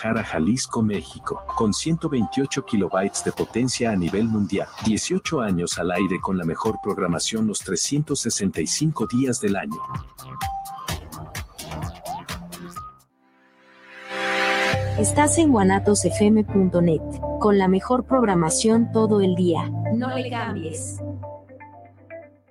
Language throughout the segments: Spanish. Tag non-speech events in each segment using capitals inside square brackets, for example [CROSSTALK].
Jara, Jalisco, México, con 128 kilobytes de potencia a nivel mundial, 18 años al aire con la mejor programación los 365 días del año. Estás en guanatosfm.net, con la mejor programación todo el día. No le cambies.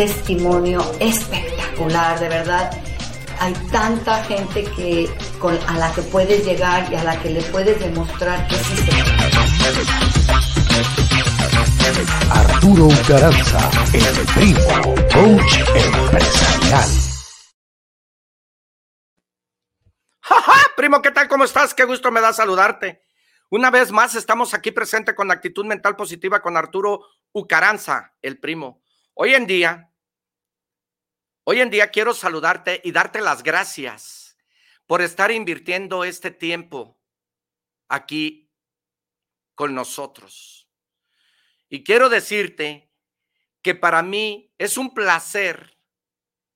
testimonio espectacular, de verdad. Hay tanta gente que con, a la que puedes llegar y a la que le puedes demostrar que sí se Arturo Ucaranza, el primo, coach empresarial. ¡Ja, Primo, ¿qué tal? ¿Cómo estás? Qué gusto me da saludarte. Una vez más estamos aquí presente con actitud mental positiva con Arturo Ucaranza, el primo. Hoy en día Hoy en día quiero saludarte y darte las gracias por estar invirtiendo este tiempo aquí con nosotros. Y quiero decirte que para mí es un placer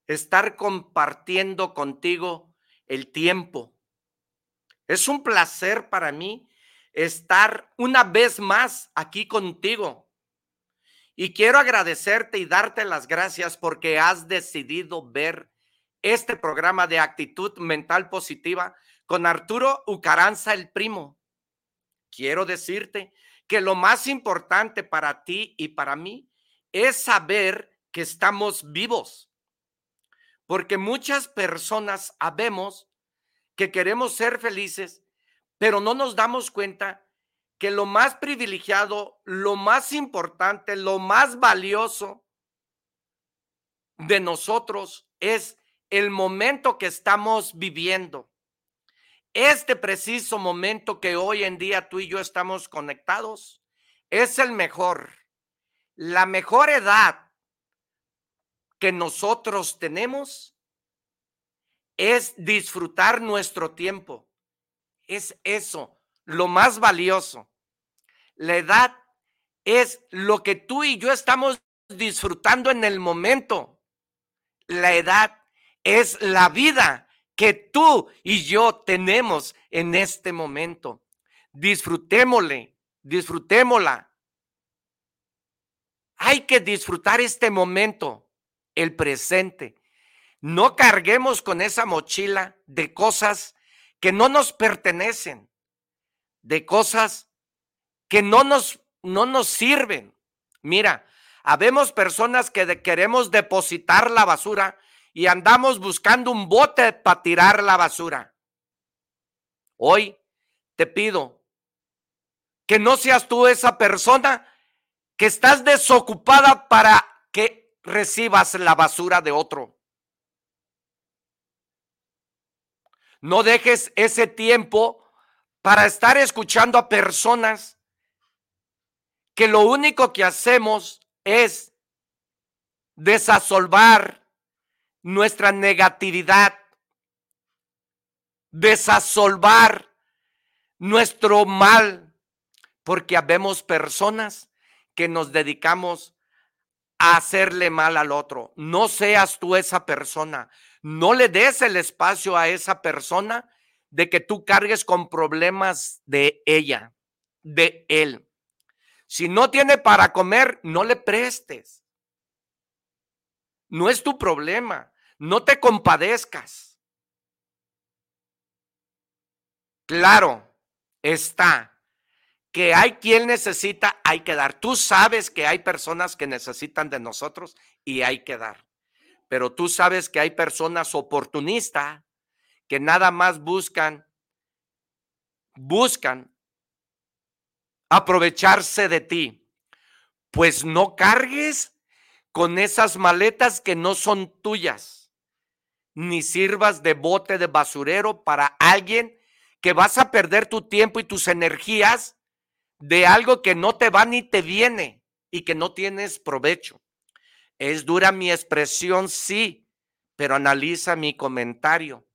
estar compartiendo contigo el tiempo. Es un placer para mí estar una vez más aquí contigo y quiero agradecerte y darte las gracias porque has decidido ver este programa de actitud mental positiva con Arturo Ucaranza, el primo. Quiero decirte que lo más importante para ti y para mí es saber que estamos vivos. Porque muchas personas sabemos que queremos ser felices, pero no nos damos cuenta que lo más privilegiado, lo más importante, lo más valioso de nosotros es el momento que estamos viviendo. Este preciso momento que hoy en día tú y yo estamos conectados es el mejor. La mejor edad que nosotros tenemos es disfrutar nuestro tiempo. Es eso lo más valioso. La edad es lo que tú y yo estamos disfrutando en el momento. La edad es la vida que tú y yo tenemos en este momento. Disfrutémosle, disfrutémosla. Hay que disfrutar este momento, el presente. No carguemos con esa mochila de cosas que no nos pertenecen, de cosas que no nos, no nos sirven. Mira, habemos personas que queremos depositar la basura y andamos buscando un bote para tirar la basura. Hoy te pido que no seas tú esa persona que estás desocupada para que recibas la basura de otro. No dejes ese tiempo para estar escuchando a personas que lo único que hacemos es desasolvar nuestra negatividad, desasolvar nuestro mal, porque habemos personas que nos dedicamos a hacerle mal al otro. No seas tú esa persona. No le des el espacio a esa persona de que tú cargues con problemas de ella, de él. Si no tiene para comer, no le prestes. No es tu problema. No te compadezcas. Claro, está que hay quien necesita, hay que dar. Tú sabes que hay personas que necesitan de nosotros y hay que dar. Pero tú sabes que hay personas oportunistas que nada más buscan, buscan aprovecharse de ti. Pues no cargues con esas maletas que no son tuyas, ni sirvas de bote de basurero para alguien que vas a perder tu tiempo y tus energías de algo que no te va ni te viene y que no tienes provecho. Es dura mi expresión, sí, pero analiza mi comentario.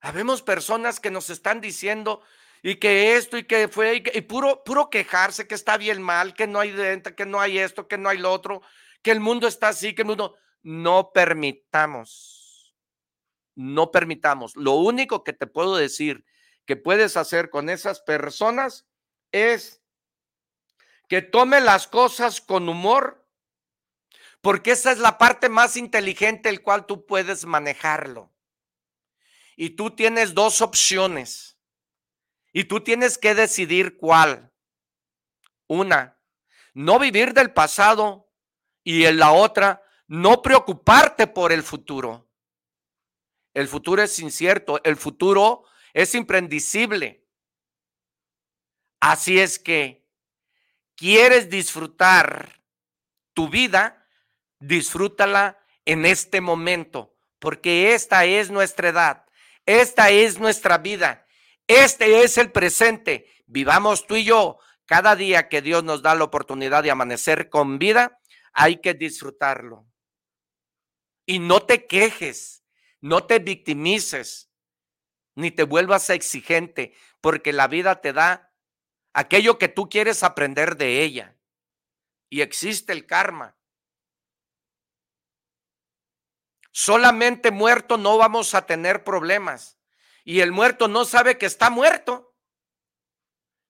Habemos personas que nos están diciendo y que esto y que fue y, puro, puro quejarse que está bien mal, que no hay renta, que no hay esto, que no hay lo otro, que el mundo está así, que el mundo... No permitamos, no permitamos. Lo único que te puedo decir que puedes hacer con esas personas es que tome las cosas con humor, porque esa es la parte más inteligente el cual tú puedes manejarlo. Y tú tienes dos opciones y tú tienes que decidir cuál. Una, no vivir del pasado y en la otra, no preocuparte por el futuro. El futuro es incierto, el futuro es imprendicible. Así es que, ¿quieres disfrutar tu vida? Disfrútala en este momento, porque esta es nuestra edad, esta es nuestra vida, este es el presente. Vivamos tú y yo. Cada día que Dios nos da la oportunidad de amanecer con vida, hay que disfrutarlo. Y no te quejes, no te victimices, ni te vuelvas exigente, porque la vida te da aquello que tú quieres aprender de ella. Y existe el karma. Solamente muerto no vamos a tener problemas. Y el muerto no sabe que está muerto.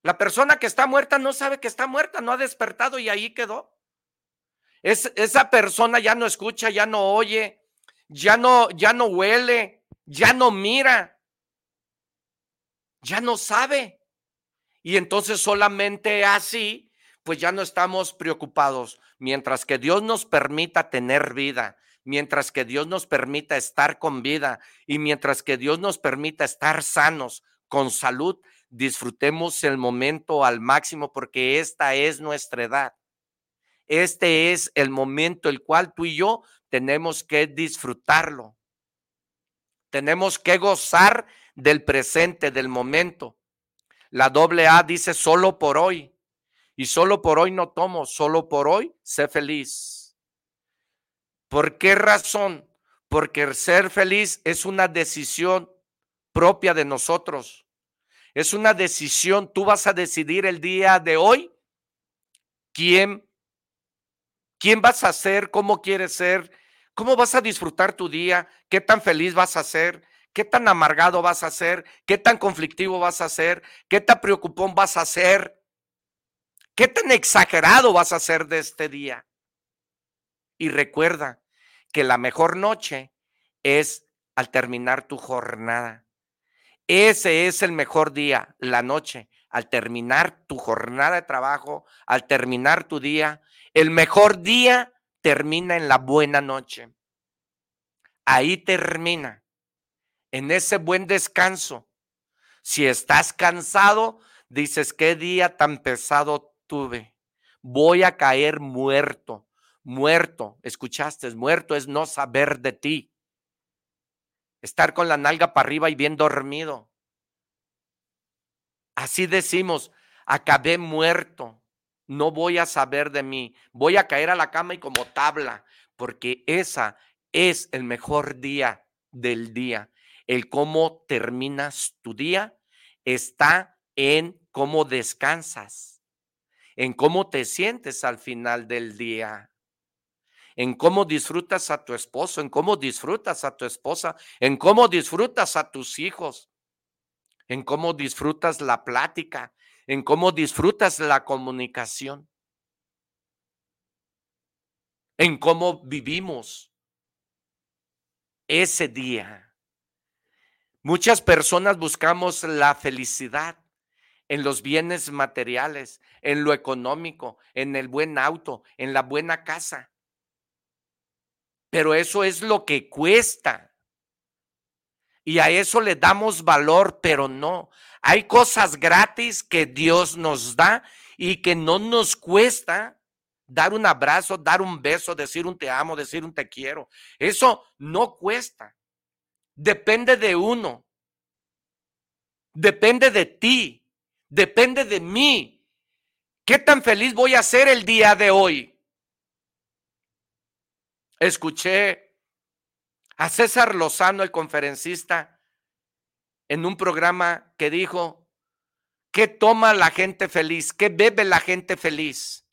La persona que está muerta no sabe que está muerta, no ha despertado y ahí quedó. Es, esa persona ya no escucha, ya no oye, ya no, ya no huele, ya no mira ya no sabe. Y entonces solamente así, pues ya no estamos preocupados. Mientras que Dios nos permita tener vida, mientras que Dios nos permita estar con vida y mientras que Dios nos permita estar sanos, con salud, disfrutemos el momento al máximo porque esta es nuestra edad. Este es el momento el cual tú y yo tenemos que disfrutarlo. Tenemos que gozar del presente, del momento. La doble A dice solo por hoy. Y solo por hoy no tomo, solo por hoy sé feliz. ¿Por qué razón? Porque ser feliz es una decisión propia de nosotros. Es una decisión, tú vas a decidir el día de hoy quién quién vas a ser, cómo quieres ser, ¿Cómo vas a disfrutar tu día? ¿Qué tan feliz vas a ser? ¿Qué tan amargado vas a ser? ¿Qué tan conflictivo vas a ser? ¿Qué tan preocupón vas a ser? ¿Qué tan exagerado vas a ser de este día? Y recuerda que la mejor noche es al terminar tu jornada. Ese es el mejor día, la noche, al terminar tu jornada de trabajo, al terminar tu día. El mejor día termina en la buena noche. Ahí termina, en ese buen descanso. Si estás cansado, dices, qué día tan pesado tuve. Voy a caer muerto, muerto. Escuchaste, muerto es no saber de ti estar con la nalga para arriba y bien dormido. Así decimos, acabé muerto, no voy a saber de mí, voy a caer a la cama y como tabla, porque esa es el mejor día del día. El cómo terminas tu día está en cómo descansas, en cómo te sientes al final del día en cómo disfrutas a tu esposo, en cómo disfrutas a tu esposa, en cómo disfrutas a tus hijos, en cómo disfrutas la plática, en cómo disfrutas la comunicación, en cómo vivimos ese día. Muchas personas buscamos la felicidad en los bienes materiales, en lo económico, en el buen auto, en la buena casa. Pero eso es lo que cuesta. Y a eso le damos valor, pero no. Hay cosas gratis que Dios nos da y que no nos cuesta dar un abrazo, dar un beso, decir un te amo, decir un te quiero. Eso no cuesta. Depende de uno. Depende de ti. Depende de mí. ¿Qué tan feliz voy a ser el día de hoy? Escuché a César Lozano, el conferencista, en un programa que dijo, ¿qué toma la gente feliz? ¿Qué bebe la gente feliz?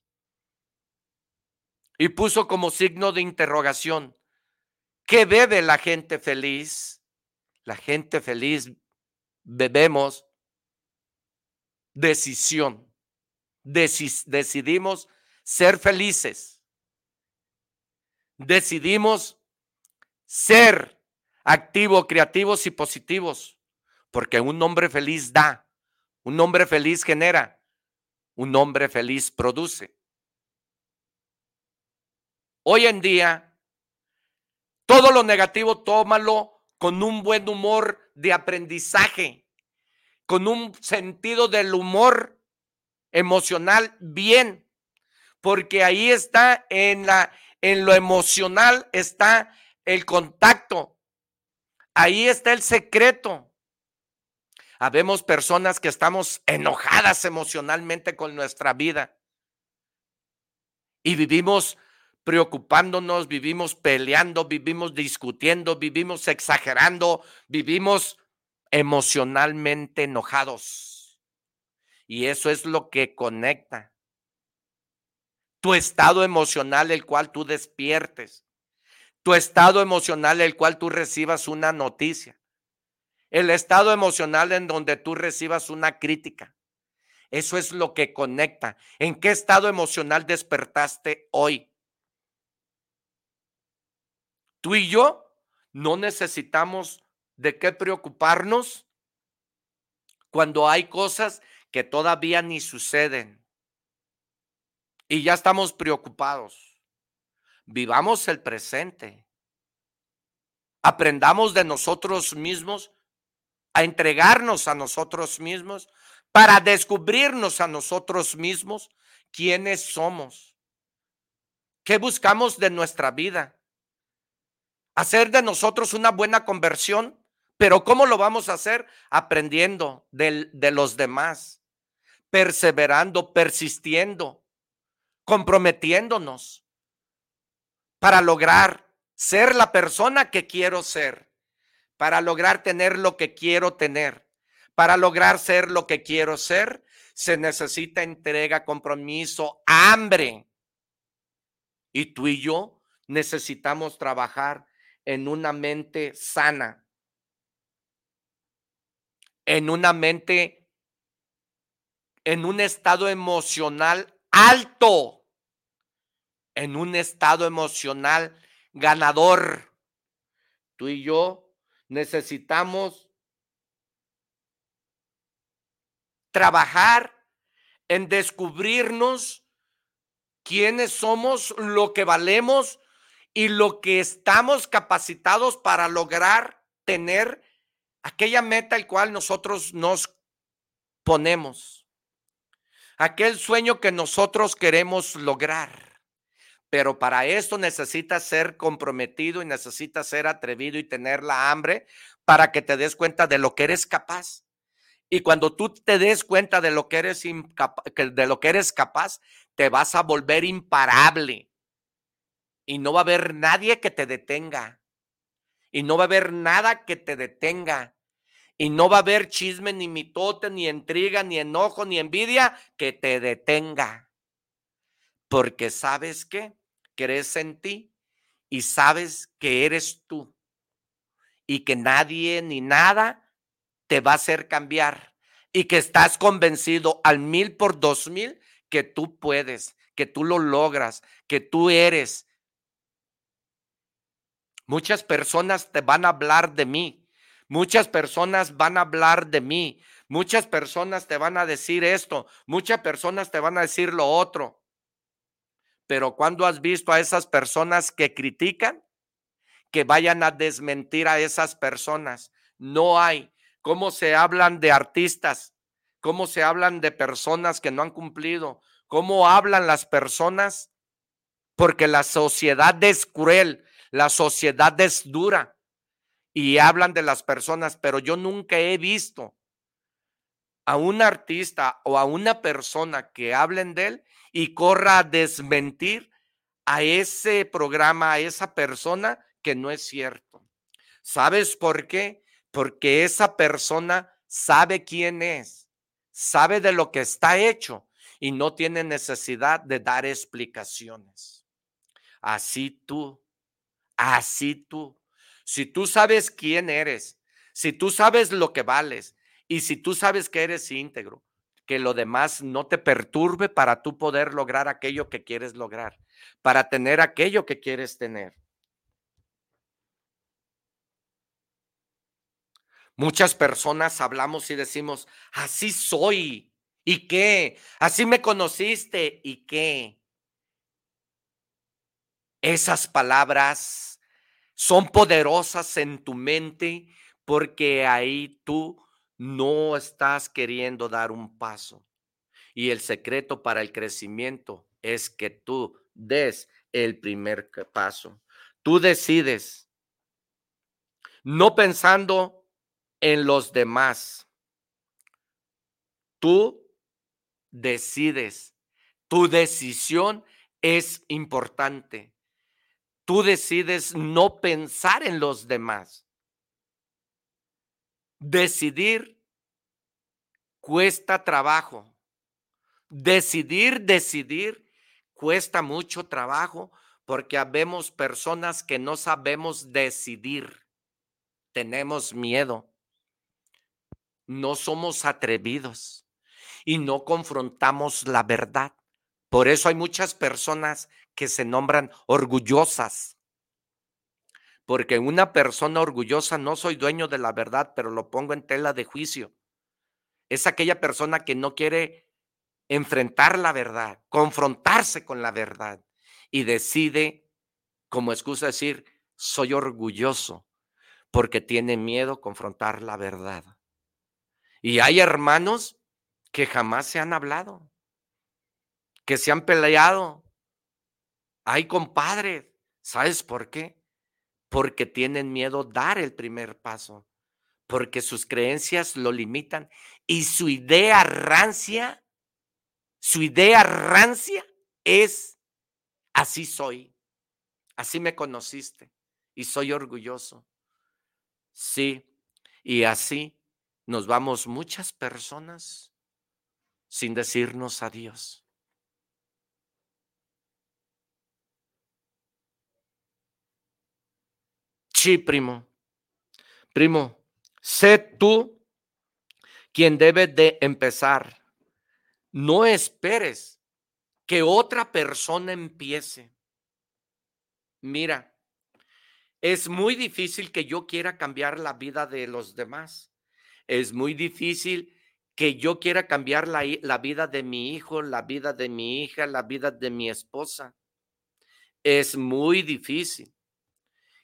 Y puso como signo de interrogación, ¿qué bebe la gente feliz? La gente feliz bebemos decisión. decidimos ser felices decidimos ser activos, creativos y positivos, porque un hombre feliz da, un hombre feliz genera, un hombre feliz produce. Hoy en día, todo lo negativo tómalo con un buen humor de aprendizaje, con un sentido del humor emocional bien, porque ahí está en la en lo emocional está el contacto. Ahí está el secreto. Habemos personas que estamos enojadas emocionalmente con nuestra vida y vivimos preocupándonos, vivimos peleando, vivimos discutiendo, vivimos exagerando, vivimos emocionalmente enojados. Y eso es lo que conecta tu estado emocional el cual tú despiertes, tu estado emocional el cual tú recibas una noticia, el estado emocional en donde tú recibas una crítica. Eso es lo que conecta. ¿En qué estado emocional despertaste hoy? Tú y yo no necesitamos de qué preocuparnos cuando hay cosas que todavía ni suceden y ya estamos preocupados. Vivamos el presente. Aprendamos de nosotros mismos a entregarnos a nosotros mismos para descubrirnos a nosotros mismos quiénes somos. ¿Qué buscamos de nuestra vida? Hacer de nosotros una buena conversión, pero ¿cómo lo vamos a hacer? Aprendiendo de, los demás, perseverando, persistiendo, comprometiéndonos para lograr ser la persona que quiero ser, para lograr tener lo que quiero tener, para lograr ser lo que quiero ser, se necesita entrega, compromiso, hambre. Y tú y yo necesitamos trabajar en una mente sana, en una mente, en un estado emocional alto, en un estado emocional ganador. Tú y yo necesitamos trabajar en descubrirnos quiénes somos, lo que valemos y lo que estamos capacitados para lograr tener aquella meta al cual nosotros nos ponemos, aquel sueño que nosotros queremos lograr. Pero para esto necesitas ser comprometido y necesitas ser atrevido y tener la hambre para que te des cuenta de lo que eres capaz. Y cuando tú te des cuenta de lo que eres de lo que eres capaz, te vas a volver imparable. Y no va a haber nadie que te detenga. Y no va a haber nada que te detenga. Y no va a haber chisme, ni mitote, ni intriga, ni enojo, ni envidia que te detenga. Porque sabes que crees en ti y sabes que eres tú. Y que nadie ni nada te va a hacer cambiar y que estás convencido al mil por dos mil que tú puedes, que tú lo logras, que tú eres. Muchas personas te van a hablar de mí. Muchas personas van a hablar de mí. Muchas personas te van a decir esto. Muchas personas te van a decir lo otro. Pero cuando has visto a esas personas que critican, que vayan a desmentir a esas personas, no hay. Cómo se hablan de artistas, cómo se hablan de personas que no han cumplido, cómo hablan las personas, porque la sociedad es cruel, la sociedad es dura y hablan de las personas, pero yo nunca he visto a un artista o a una persona que hablen de él y corra a desmentir a ese programa, a esa persona que no es cierto. ¿Sabes por qué? porque esa persona sabe quién es, sabe de lo que está hecho y no tiene necesidad de dar explicaciones. Así tú, así tú. Si tú sabes quién eres, si tú sabes lo que vales y si tú sabes que eres íntegro, que lo demás no te perturbe para tú poder lograr aquello que quieres lograr, para tener aquello que quieres tener. Muchas personas hablamos y decimos, así soy. ¿Y qué? Así me conociste. ¿Y qué? Esas palabras son poderosas en tu mente porque ahí tú no estás queriendo dar un paso. Y el secreto para el crecimiento es que tú des el primer paso. Tú decides, no pensando en los demás. Tú decides. Tu decisión es importante. Tú decides no pensar en los demás. Decidir cuesta trabajo. Decidir, decidir cuesta mucho trabajo porque habemos personas que no sabemos decidir. Tenemos miedo no somos atrevidos y no confrontamos la verdad. Por eso hay muchas personas que se nombran orgullosas. Porque una persona orgullosa no soy dueño de la verdad, pero lo pongo en tela de juicio. Es aquella persona que no quiere enfrentar la verdad, confrontarse con la verdad y decide como excusa decir, soy orgulloso porque tiene miedo confrontar la verdad. Y hay hermanos que jamás se han hablado, que se han peleado. Hay compadres. ¿Sabes por qué? Porque tienen miedo dar el primer paso, porque sus creencias lo limitan y su idea rancia, su idea rancia es, así soy, así me conociste y soy orgulloso. Sí, y así nos vamos muchas personas sin decirnos adiós. Sí, primo. Primo, sé tú quien debe de empezar. No esperes que otra persona empiece. Mira, es muy difícil que yo quiera cambiar la vida de los demás. Es muy difícil que yo quiera cambiar la, la, vida de mi hijo, la vida de mi hija, la vida de mi esposa. Es muy difícil.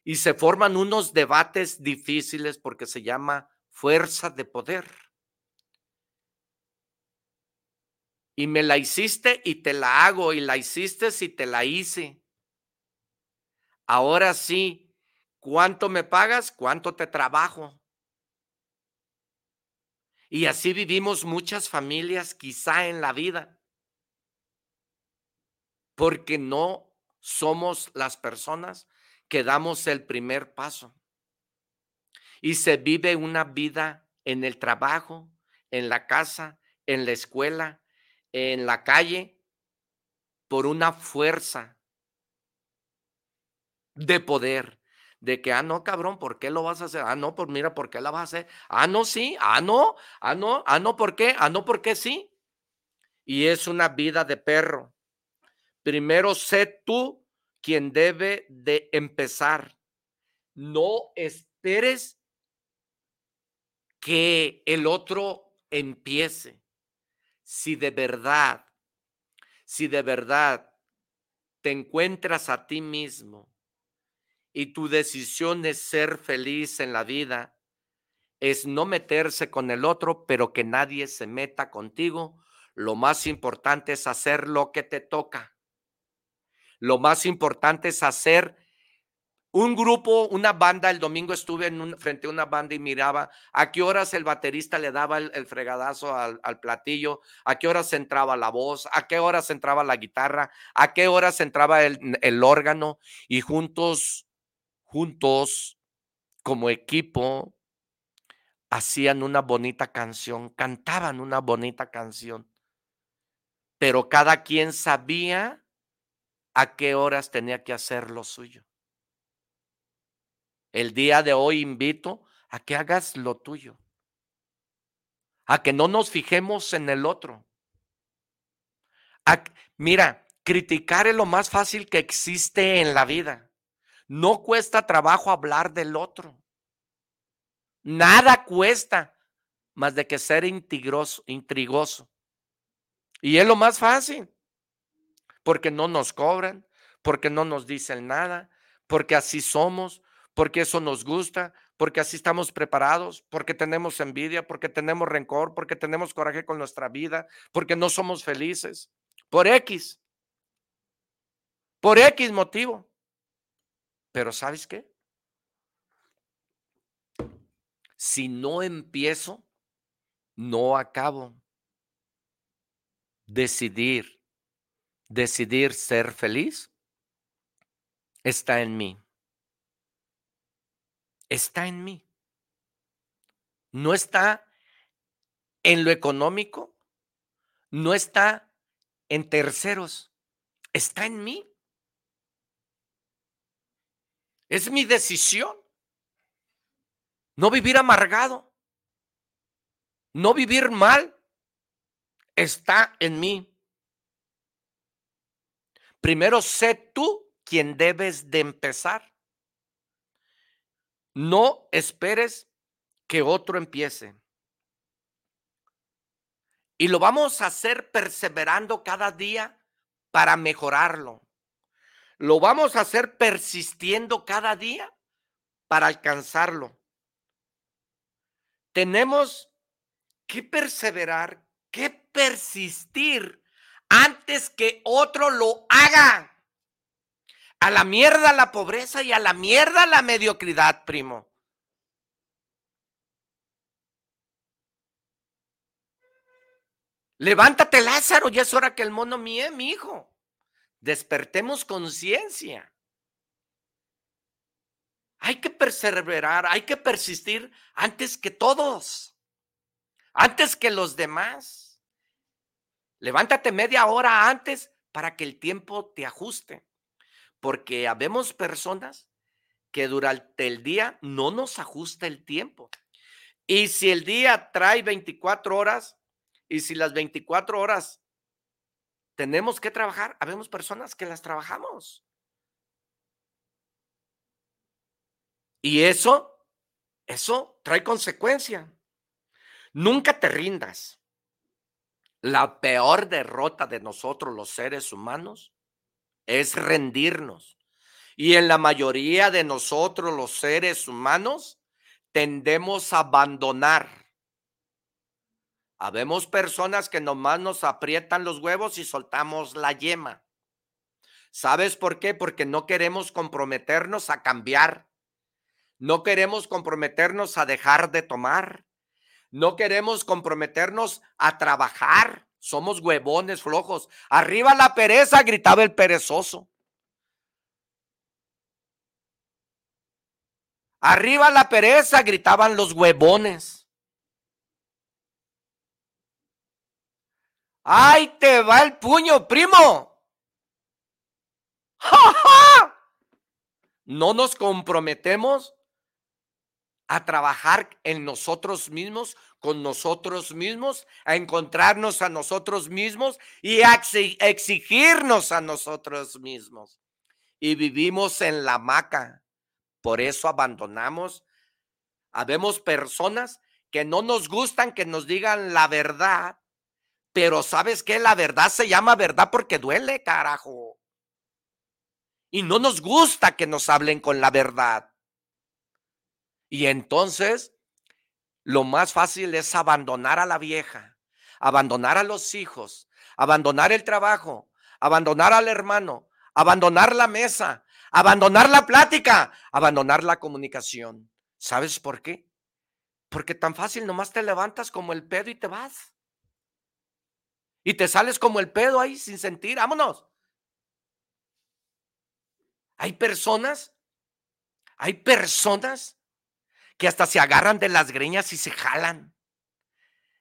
Y se forman unos debates difíciles porque se llama fuerza de poder. Y me la hiciste y te la hago, y la hiciste y te la hice. Ahora sí, ¿cuánto me pagas? ¿Cuánto te trabajo? Y así vivimos muchas familias quizá en la vida, porque no somos las personas que damos el primer paso. Y se vive una vida en el trabajo, en la casa, en la escuela, en la calle, por una fuerza de poder, de que, ah, no, cabrón, ¿por qué lo vas a hacer? Ah, no, pues mira, ¿por qué la vas a hacer? Ah, no, sí, ah, no, ah, no, ah, no, ¿por qué? Ah, no, ¿por qué sí? Y es una vida de perro. Primero sé tú quien debe de empezar. No esperes que el otro empiece. Si de verdad, si de verdad te encuentras a ti mismo y tu decisión es ser feliz en la vida, es no meterse con el otro, pero que nadie se meta contigo. Lo más importante es hacer lo que te toca. Lo más importante es hacer un grupo, una banda, el domingo estuve en frente a una banda y miraba a qué horas el baterista le daba el, fregadazo al, platillo, a qué horas entraba la voz, a qué horas entraba la guitarra, a qué horas entraba el, el órgano. Y juntos juntos como equipo hacían una bonita canción, cantaban una bonita canción, pero cada quien sabía a qué horas tenía que hacer lo suyo. El día de hoy invito a que hagas lo tuyo, a que no nos fijemos en el otro. mira, criticar es lo más fácil que existe en la vida. No cuesta trabajo hablar del otro. Nada cuesta más de que ser intrigoso, intrigoso. Y es lo más fácil, porque no nos cobran, porque no nos dicen nada, porque así somos, porque eso nos gusta, porque así estamos preparados, porque tenemos envidia, porque tenemos rencor, porque tenemos coraje con nuestra vida, porque no somos felices, por X, por X motivo. Pero ¿sabes qué? Si no empiezo, no acabo. Decidir, decidir ser feliz, está en mí. Está en mí. No está en lo económico, no está en terceros, está en mí. Es mi decisión. No vivir amargado. No vivir mal. Está en mí. Primero sé tú quien debes de empezar. No esperes que otro empiece. Y lo vamos a hacer perseverando cada día para mejorarlo. Lo vamos a hacer persistiendo cada día para alcanzarlo. Tenemos que perseverar, que persistir antes que otro lo haga. A la mierda la pobreza y a la mierda la mediocridad, primo. Levántate, Lázaro, ya es hora que el mono mie, mi hijo. Despertemos conciencia. Hay que perseverar, hay que persistir antes que todos, antes que los demás. Levántate media hora antes para que el tiempo te ajuste, porque habemos personas que durante el día no nos ajusta el tiempo. Y si el día trae 24 horas y si las 24 horas tenemos que trabajar, habemos personas que las trabajamos. Y eso, eso trae consecuencia. Nunca te rindas. La peor derrota de nosotros los seres humanos es rendirnos. Y en la mayoría de nosotros los seres humanos tendemos a abandonar. Habemos personas que nomás nos aprietan los huevos y soltamos la yema. ¿Sabes por qué? Porque no queremos comprometernos a cambiar. No queremos comprometernos a dejar de tomar. No queremos comprometernos a trabajar. Somos huevones flojos. Arriba la pereza, gritaba el perezoso. Arriba la pereza, gritaban los huevones. ¡Ay, te va el puño, primo! ¡Ja, No nos comprometemos a trabajar en nosotros mismos, con nosotros mismos, a encontrarnos a nosotros mismos y a exigirnos a nosotros mismos. Y vivimos en la maca. Por eso abandonamos. Habemos personas que no nos gustan que nos digan la verdad, pero ¿sabes qué? La verdad se llama verdad porque duele, carajo. Y no nos gusta que nos hablen con la verdad. Y entonces, lo más fácil es abandonar a la vieja, abandonar a los hijos, abandonar el trabajo, abandonar al hermano, abandonar la mesa, abandonar la plática, abandonar la comunicación. ¿Sabes por qué? Porque tan fácil nomás te levantas como el pedo y te vas. Y te sales como el pedo ahí sin sentir, vámonos. Hay personas, hay personas que hasta se agarran de las greñas y se jalan.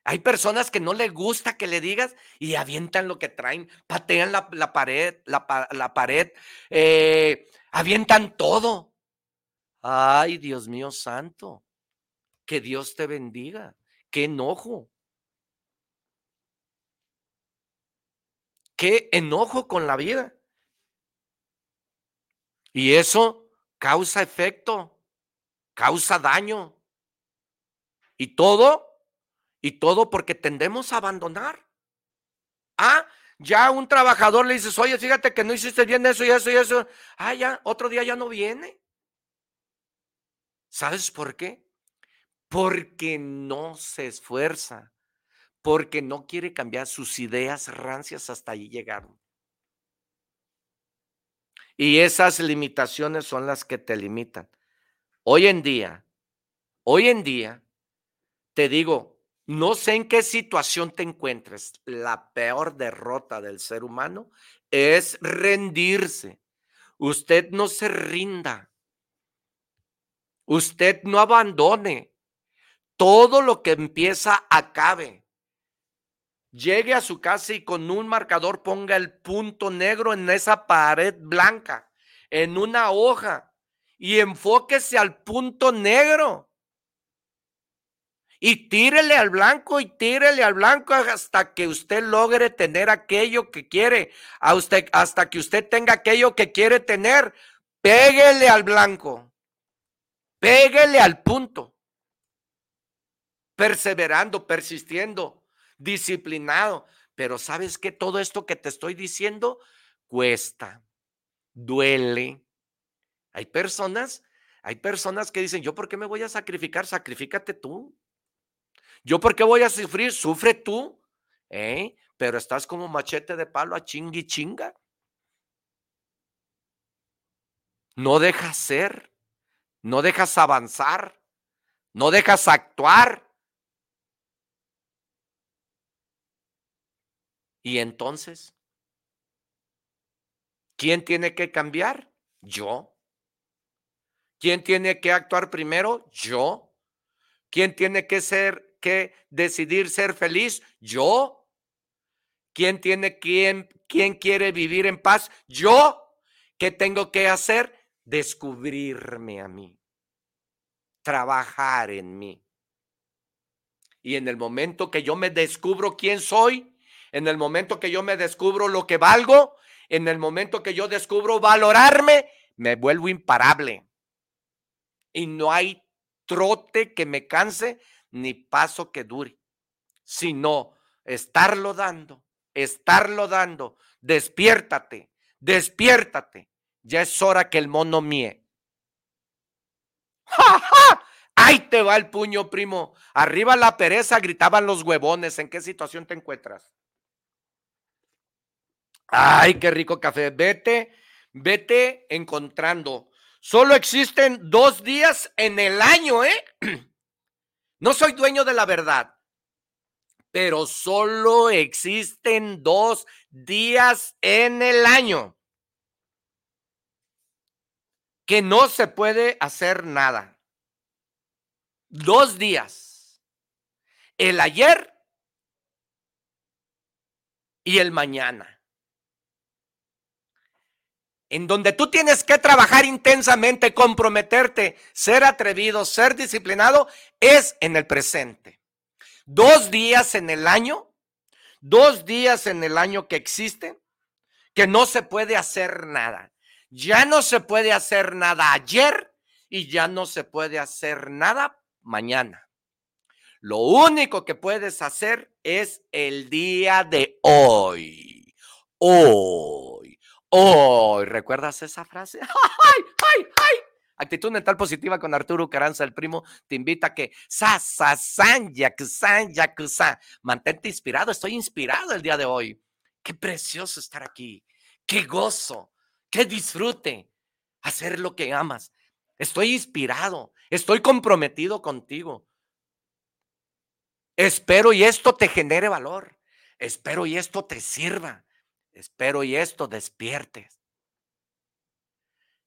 Hay personas que no les gusta que le digas y avientan lo que traen, patean la, pared, la, pared, eh, avientan todo. Ay, Dios mío santo, que Dios te bendiga. Qué enojo. Qué enojo con la vida. Y eso causa efecto causa daño. Y todo, y todo porque tendemos a abandonar. Ah, ya un trabajador le dices, oye, fíjate que no hiciste bien eso y eso y eso. Ah, ya, otro día ya no viene. ¿Sabes por qué? Porque no se esfuerza, porque no quiere cambiar sus ideas rancias hasta ahí llegaron. Y esas limitaciones son las que te limitan. Hoy en día, hoy en día, te digo, no sé en qué situación te encuentres. La peor derrota del ser humano es rendirse. Usted no se rinda. Usted no abandone. Todo lo que empieza acabe. Llegue a su casa y con un marcador ponga el punto negro en esa pared blanca, en una hoja y enfóquese al punto negro. Y tírele al blanco y tírele al blanco hasta que usted logre tener aquello que quiere, a usted, hasta que usted tenga aquello que quiere tener. Péguele al blanco, péguele al punto, perseverando, persistiendo, disciplinado. Pero sabes que todo esto que te estoy diciendo cuesta, duele, hay personas, hay personas que dicen, ¿yo por qué me voy a sacrificar? Sacrifícate tú. ¿Yo por qué voy a sufrir? Sufre tú. ¿eh? Pero estás como machete de palo a chingui chinga. No dejas ser, no dejas avanzar, no dejas actuar. Y entonces, ¿quién tiene que cambiar? Yo. ¿Quién tiene que actuar primero? Yo. ¿Quién tiene que ser, que decidir ser feliz? Yo. ¿Quién tiene quién, quién quiere vivir en paz? Yo. ¿Qué tengo que hacer? descubrirme a mí, trabajar en mí. Y en el momento que yo me descubro quién soy, en el momento que yo me descubro lo que valgo, en el momento que yo descubro valorarme, me vuelvo imparable. Y no hay trote que me canse ni paso que dure, sino estarlo dando, estarlo dando. Despiértate, despiértate. Ya es hora que el mono mie. ¡Ja, ja! Ahí te va el puño, primo. Arriba la pereza, gritaban los huevones. ¿En qué situación te encuentras? Ay, qué rico café. Vete, vete encontrando. Solo existen dos días en el año, ¿eh? [CLEARS THROAT] No soy dueño de la verdad, pero solo existen dos días en el año que no se puede hacer nada. Dos días. El ayer y el mañana en donde tú tienes que trabajar intensamente, comprometerte, ser atrevido, ser disciplinado, es en el presente. Dos días en el año, dos días en el año que existen, que no se puede hacer nada. Ya no se puede hacer nada ayer y ya no se puede hacer nada mañana. Lo único que puedes hacer es el día de hoy. Hoy. Hoy, ¿recuerdas esa frase? [LAUGHS] ¡Ay, ay, ay! Actitud mental positiva con Arturo Caranza, el primo, te invita a que sa, sa, san, yakusan, yakusan. Mantente inspirado, estoy inspirado el día de hoy. Qué precioso estar aquí. Qué gozo, qué disfrute hacer lo que amas. Estoy inspirado, estoy comprometido contigo. Espero y esto te genere valor. Espero y esto te sirva. Espero y esto despiertes.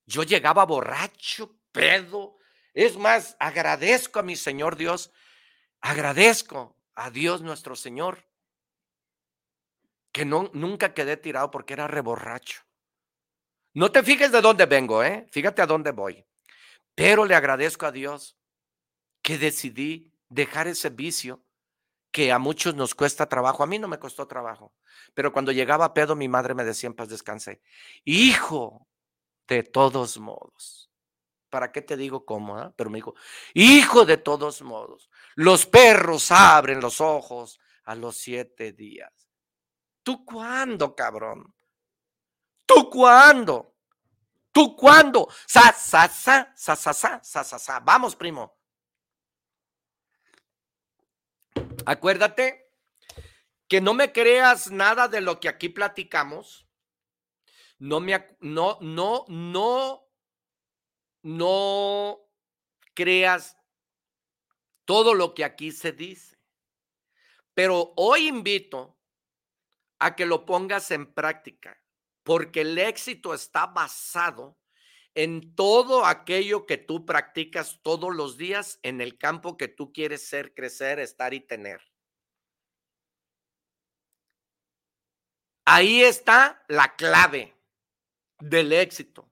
Yo llegaba borracho, pedo. Es más, agradezco a mi Señor Dios, agradezco a Dios nuestro Señor, que no, nunca quedé tirado porque era reborracho. No te fijes de dónde vengo, ¿eh? Fíjate a dónde voy. Pero le agradezco a Dios que decidí dejar ese vicio que a muchos nos cuesta trabajo. A mí no me costó trabajo. Pero cuando llegaba a pedo, mi madre me decía en paz descanse, hijo, de todos modos. ¿Para qué te digo cómo? Ah? Pero me dijo, hijo de todos modos, los perros abren los ojos a los siete días. ¿Tú cuándo, cabrón? ¿Tú cuándo? ¿Tú cuándo? Sa, sa, sa, sa, sa, sa, sa, sa, sa. Vamos, primo. Acuérdate que no me creas nada de lo que aquí platicamos. No me, no, no, no, no creas todo lo que aquí se dice. Pero hoy invito a que lo pongas en práctica, porque el éxito está basado en todo aquello que tú practicas todos los días en el campo que tú quieres ser, crecer, estar y tener. Ahí está la clave del éxito.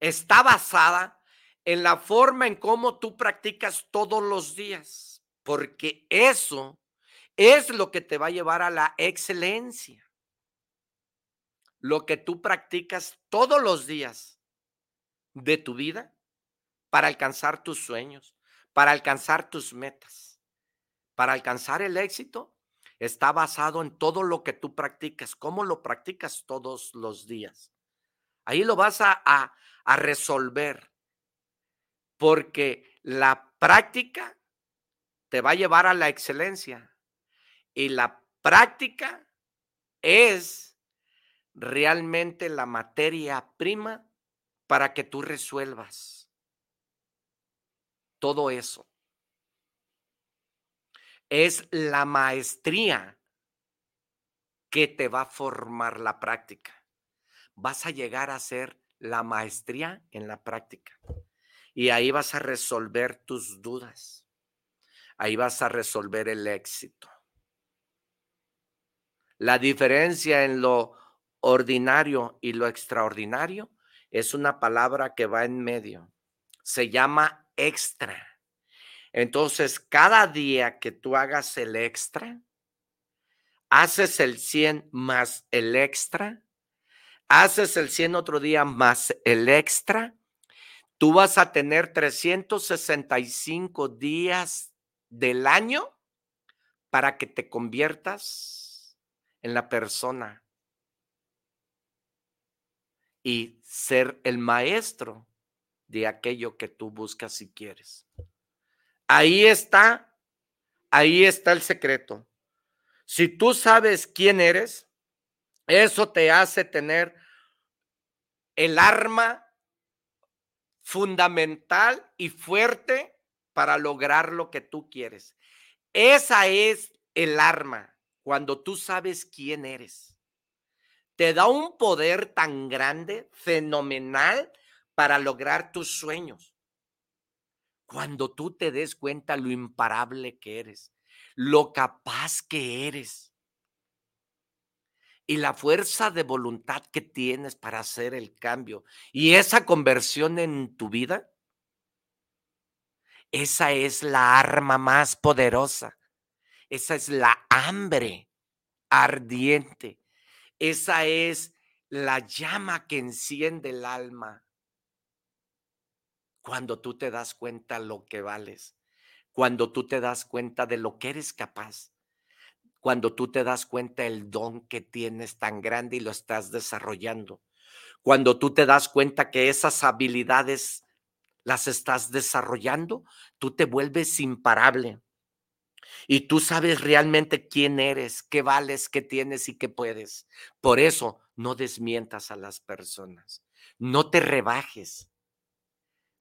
Está basada en la forma en cómo tú practicas todos los días, porque eso es lo que te va a llevar a la excelencia. Lo que tú practicas todos los días de tu vida para alcanzar tus sueños, para alcanzar tus metas, para alcanzar el éxito, está basado en todo lo que tú practicas, cómo lo practicas todos los días. Ahí lo vas a, a, resolver, porque la práctica te va a llevar a la excelencia y la práctica es realmente la materia prima para que tú resuelvas todo eso es la maestría que te va a formar la práctica. Vas a llegar a ser la maestría en la práctica. Y ahí vas a resolver tus dudas. Ahí vas a resolver el éxito. La diferencia en lo ordinario y lo extraordinario es una palabra que va en medio. Se llama extra. Entonces, cada día que tú hagas el extra, haces el 100 más el extra, haces el 100 otro día más el extra, tú vas a tener 365 días del año para que te conviertas en la persona y ser el maestro de aquello que tú buscas si quieres. Ahí está, ahí está el secreto. Si tú sabes quién eres, eso te hace tener el arma fundamental y fuerte para lograr lo que tú quieres. Esa es el arma cuando tú sabes quién eres. Te da un poder tan grande, fenomenal, para lograr tus sueños. Cuando tú te des cuenta lo imparable que eres, lo capaz que eres y la fuerza de voluntad que tienes para hacer el cambio y esa conversión en tu vida, esa es la arma más poderosa. Esa es la hambre ardiente. Esa es la llama que enciende el alma. Cuando tú te das cuenta lo que vales, cuando tú te das cuenta de lo que eres capaz, cuando tú te das cuenta el don que tienes tan grande y lo estás desarrollando, cuando tú te das cuenta que esas habilidades las estás desarrollando, tú te vuelves imparable. Y tú sabes realmente quién eres, qué vales, qué tienes y qué puedes. Por eso no desmientas a las personas. No te rebajes.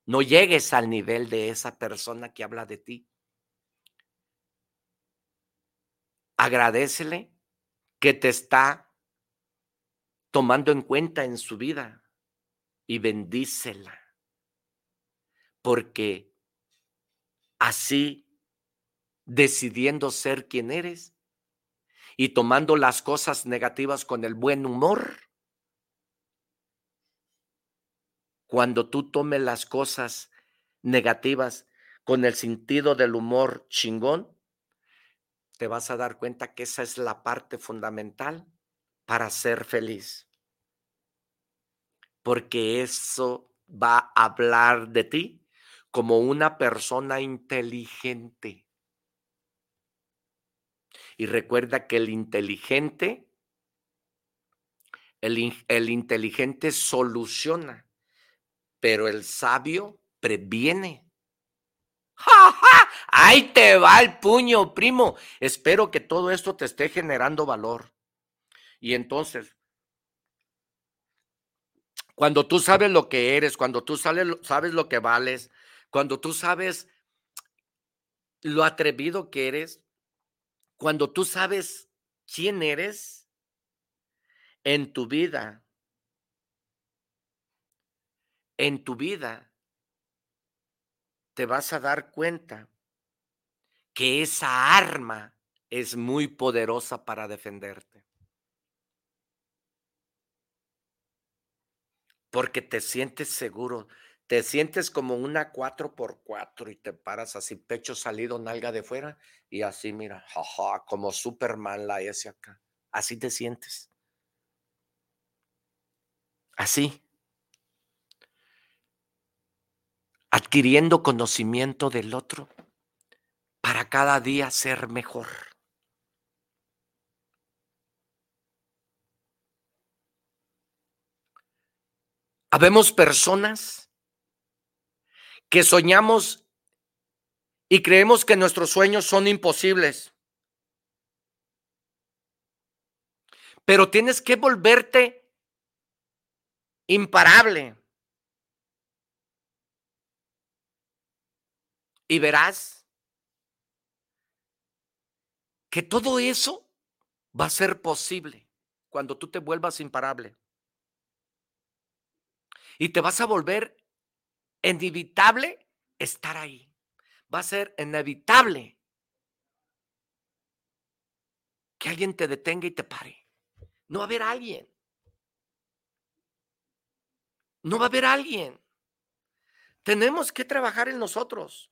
No llegues al nivel de esa persona que habla de ti. Agradecele que te está tomando en cuenta en su vida y bendícela porque así, decidiendo ser quien eres y tomando las cosas negativas con el buen humor, cuando tú tomes las cosas negativas con el sentido del humor chingón, te vas a dar cuenta que esa es la parte fundamental para ser feliz. Porque eso va a hablar de ti como una persona inteligente. Y recuerda que el inteligente, el, el inteligente soluciona, pero el sabio previene. ¡Ja, ja! Ahí te va el puño, primo. Espero que todo esto te esté generando valor. Y entonces, cuando tú sabes lo que eres, cuando tú sabes lo que vales, cuando tú sabes lo atrevido que eres, cuando tú sabes quién eres en tu vida, en tu vida, te vas a dar cuenta que esa arma es muy poderosa para defenderte. Porque te sientes seguro, te sientes como una 4x4 y te paras así, pecho salido, nalga de fuera y así, mira, jaja, como Superman la S acá. Así te sientes. Así. Adquiriendo conocimiento del otro para cada día ser mejor. Habemos personas que soñamos y creemos que nuestros sueños son imposibles. Pero tienes que volverte imparable. Y verás que todo eso va a ser posible cuando tú te vuelvas imparable. Y te vas a volver inevitable estar ahí. Va a ser inevitable que alguien te detenga y te pare. No va a haber alguien. no va a haber alguien. Tenemos que trabajar en nosotros.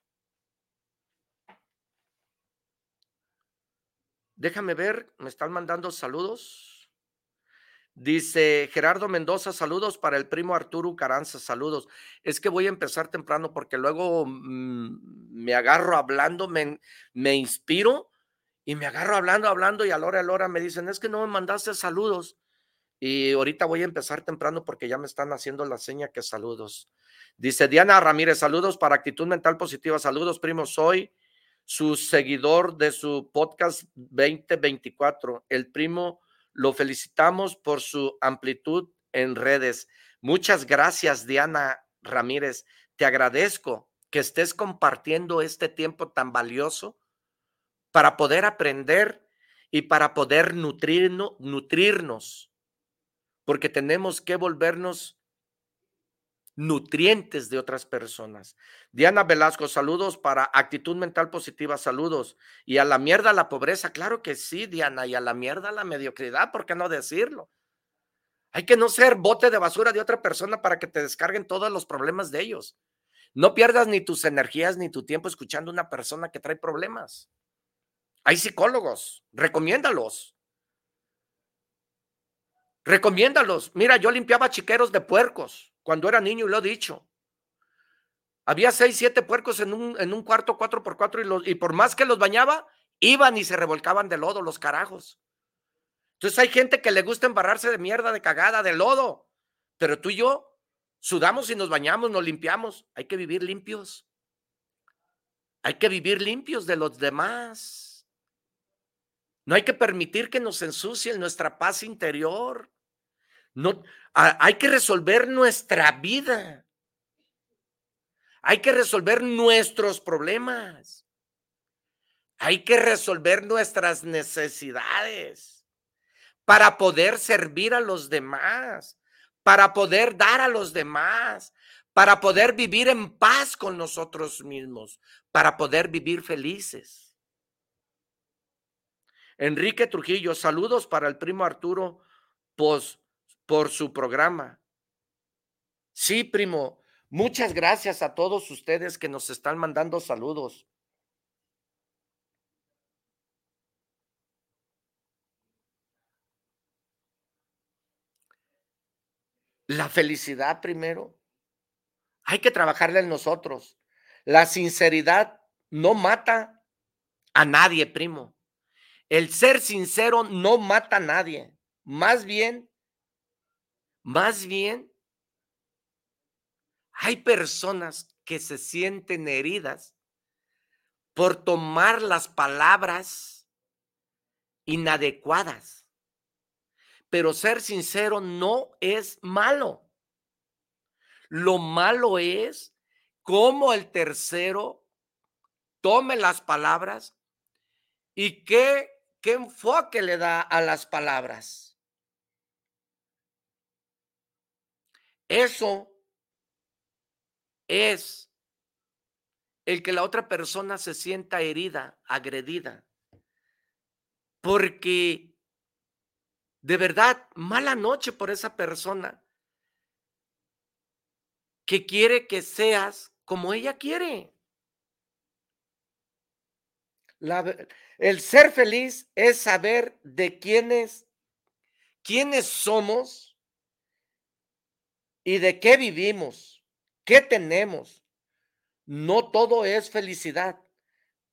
Déjame ver, me están mandando saludos. Dice Gerardo Mendoza, saludos para el primo Arturo Caranza, saludos. Es que voy a empezar temprano porque luego mm, me agarro hablando, me, me inspiro y me agarro hablando, hablando y a la hora a la hora me dicen, es que no me mandaste saludos. Y ahorita voy a empezar temprano porque ya me están haciendo la seña que saludos. Dice Diana Ramírez, saludos para actitud mental positiva. Saludos, primo. Soy su seguidor de su podcast 2024. El primo lo felicitamos por su amplitud en redes. Muchas gracias, Diana Ramírez. Te agradezco que estés compartiendo este tiempo tan valioso para poder aprender y para poder nutrirnos, nutrirnos porque tenemos que volvernos nutrientes de otras personas. Diana Velasco, saludos para actitud mental positiva, saludos. Y a la mierda la pobreza, claro que sí, Diana, y a la mierda la mediocridad, ¿por qué no decirlo? Hay que no ser bote de basura de otra persona para que te descarguen todos los problemas de ellos. No pierdas ni tus energías ni tu tiempo escuchando a una persona que trae problemas. Hay psicólogos, recomiéndalos. Recomiéndalos. Mira, yo limpiaba chiqueros de puercos cuando era niño y lo he dicho. Había seis, siete puercos en un, en un cuarto cuatro por cuatro y, los, y por más que los bañaba, iban y se revolcaban de lodo los carajos. Entonces hay gente que le gusta embarrarse de mierda, de cagada, de lodo. Pero tú y yo sudamos y nos bañamos, nos limpiamos. Hay que vivir limpios. Hay que vivir limpios de los demás. No hay que permitir que nos ensucien nuestra paz interior. No, hay que resolver nuestra vida. Hay que resolver nuestros problemas. Hay que resolver nuestras necesidades para poder servir a los demás, para poder dar a los demás, para poder vivir en paz con nosotros mismos, para poder vivir felices. Enrique Trujillo, saludos para el primo Arturo Pos por su programa. Sí, primo, muchas gracias a todos ustedes que nos están mandando saludos. La felicidad primero. Hay que trabajarla en nosotros. La sinceridad no mata a nadie, primo. El ser sincero no mata a nadie. Más bien más bien, hay personas que se sienten heridas por tomar las palabras inadecuadas. Pero ser sincero no es malo. Lo malo es cómo el tercero tome las palabras y qué, qué enfoque le da a las palabras. Eso es el que la otra persona se sienta herida, agredida. Porque de verdad, mala noche por esa persona que quiere que seas como ella quiere. el ser feliz es saber de quiénes, quiénes somos ¿Y de qué vivimos? ¿Qué tenemos? No todo es felicidad,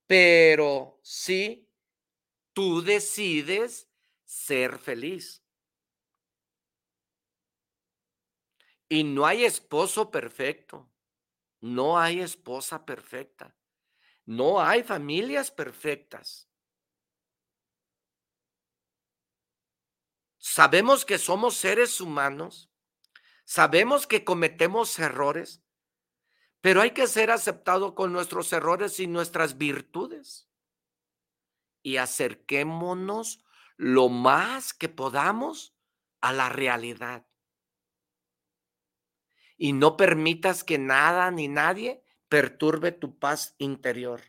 pero sí tú decides ser feliz. Y no hay esposo perfecto, no hay esposa perfecta, no hay familias perfectas. Sabemos que somos seres humanos Sabemos que cometemos errores, pero hay que ser aceptado con nuestros errores y nuestras virtudes. Y acerquémonos lo más que podamos a la realidad. Y no permitas que nada ni nadie perturbe tu paz interior.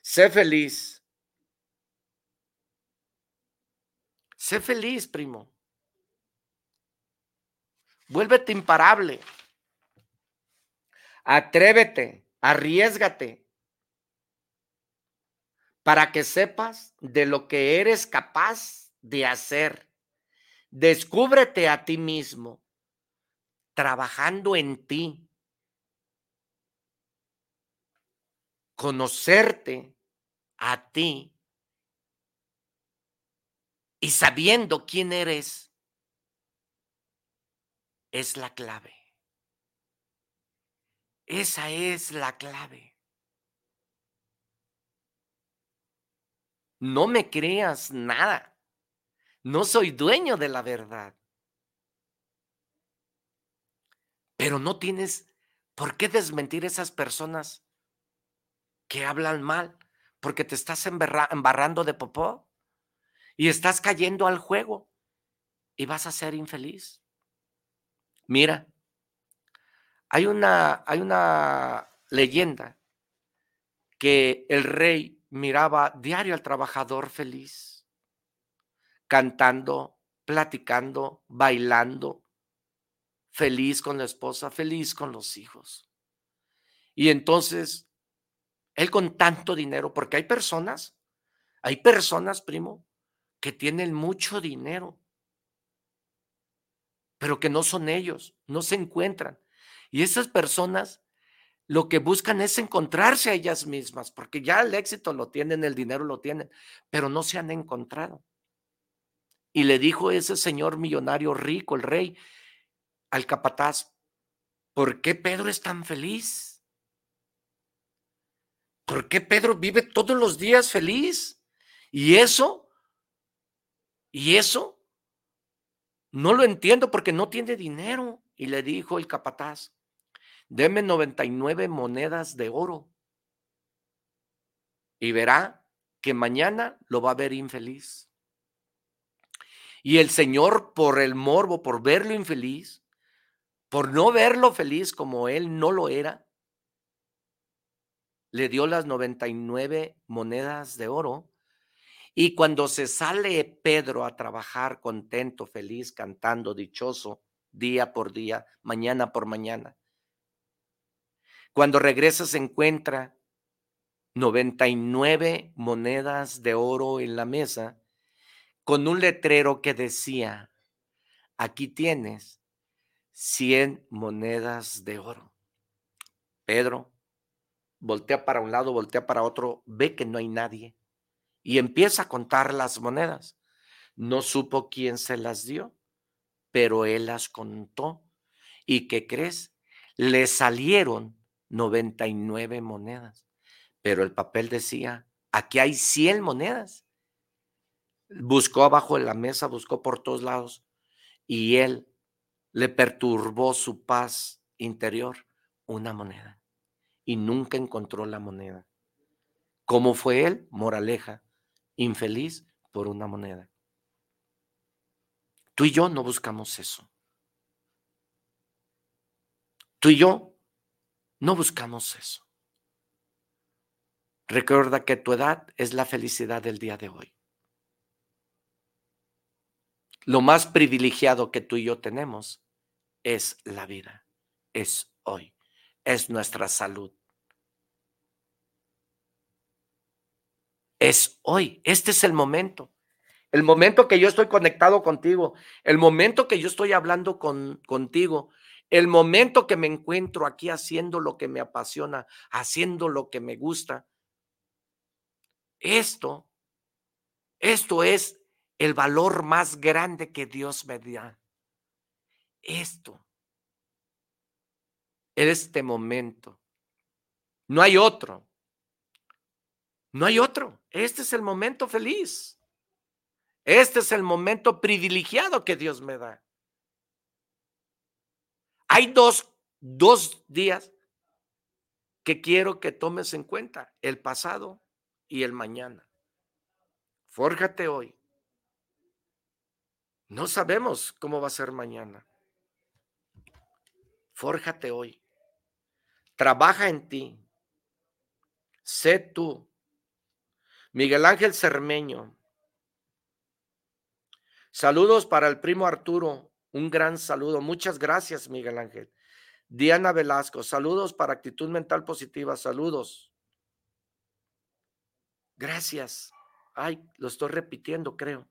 Sé feliz. Sé feliz, primo. Vuélvete imparable. Atrévete, arriesgate para que sepas de lo que eres capaz de hacer. Descúbrete a ti mismo, trabajando en ti. Conocerte a ti y sabiendo quién eres es la clave. Esa es la clave. No me creas nada. No soy dueño de la verdad. Pero no tienes por qué desmentir esas personas que hablan mal, porque te estás embarrando de popó y estás cayendo al juego y vas a ser infeliz. Mira, hay una, hay una leyenda que el rey miraba diario al trabajador feliz, cantando, platicando, bailando, feliz con la esposa, feliz con los hijos. Y entonces, él con tanto dinero, porque hay personas, hay personas, primo, que tienen mucho dinero, pero que no son ellos, no se encuentran. Y esas personas lo que buscan es encontrarse a ellas mismas, porque ya el éxito lo tienen, el dinero lo tienen, pero no se han encontrado. Y le dijo ese señor millonario rico, el rey, al capataz, ¿por qué Pedro es tan feliz? ¿Por qué Pedro vive todos los días feliz? Y eso, y eso, no lo entiendo porque no tiene dinero. Y le dijo el capataz, deme 99 monedas de oro y verá que mañana lo va a ver infeliz. Y el Señor, por el morbo, por verlo infeliz, por no verlo feliz como él no lo era, le dio las 99 monedas de oro. Y cuando se sale Pedro a trabajar contento, feliz, cantando, dichoso, día por día, mañana por mañana, cuando regresa se encuentra 99 monedas de oro en la mesa con un letrero que decía, aquí tienes 100 monedas de oro. Pedro voltea para un lado, voltea para otro, ve que no hay nadie y empieza a contar las monedas. No supo quién se las dio, pero él las contó. ¿Y qué crees? Le salieron 99 monedas, pero el papel decía, aquí hay 100 monedas. Buscó abajo de la mesa, buscó por todos lados y él le perturbó su paz interior una moneda y nunca encontró la moneda. ¿Cómo fue él? Moraleja, infeliz por una moneda. Tú y yo no buscamos eso. Tú y yo no buscamos eso. Recuerda que tu edad es la felicidad del día de hoy. Lo más privilegiado que tú y yo tenemos es la vida, es hoy, es nuestra salud. Es hoy, este es el momento. El momento que yo estoy conectado contigo, el momento que yo estoy hablando con, contigo, el momento que me encuentro aquí haciendo lo que me apasiona, haciendo lo que me gusta. Esto, esto es el valor más grande que Dios me da. Esto. Este momento. No hay otro. No hay otro. Este es el momento feliz. Este es el momento privilegiado que Dios me da. Hay dos, dos días que quiero que tomes en cuenta, el pasado y el mañana. Fórjate hoy. No sabemos cómo va a ser mañana. Fórjate hoy. Trabaja en ti. Sé tú. Miguel Ángel Cermeño. Saludos para el primo Arturo un gran saludo. Muchas gracias, Miguel Ángel. Diana Velasco, saludos para actitud mental positiva, saludos. Gracias. Ay, lo estoy repitiendo, creo.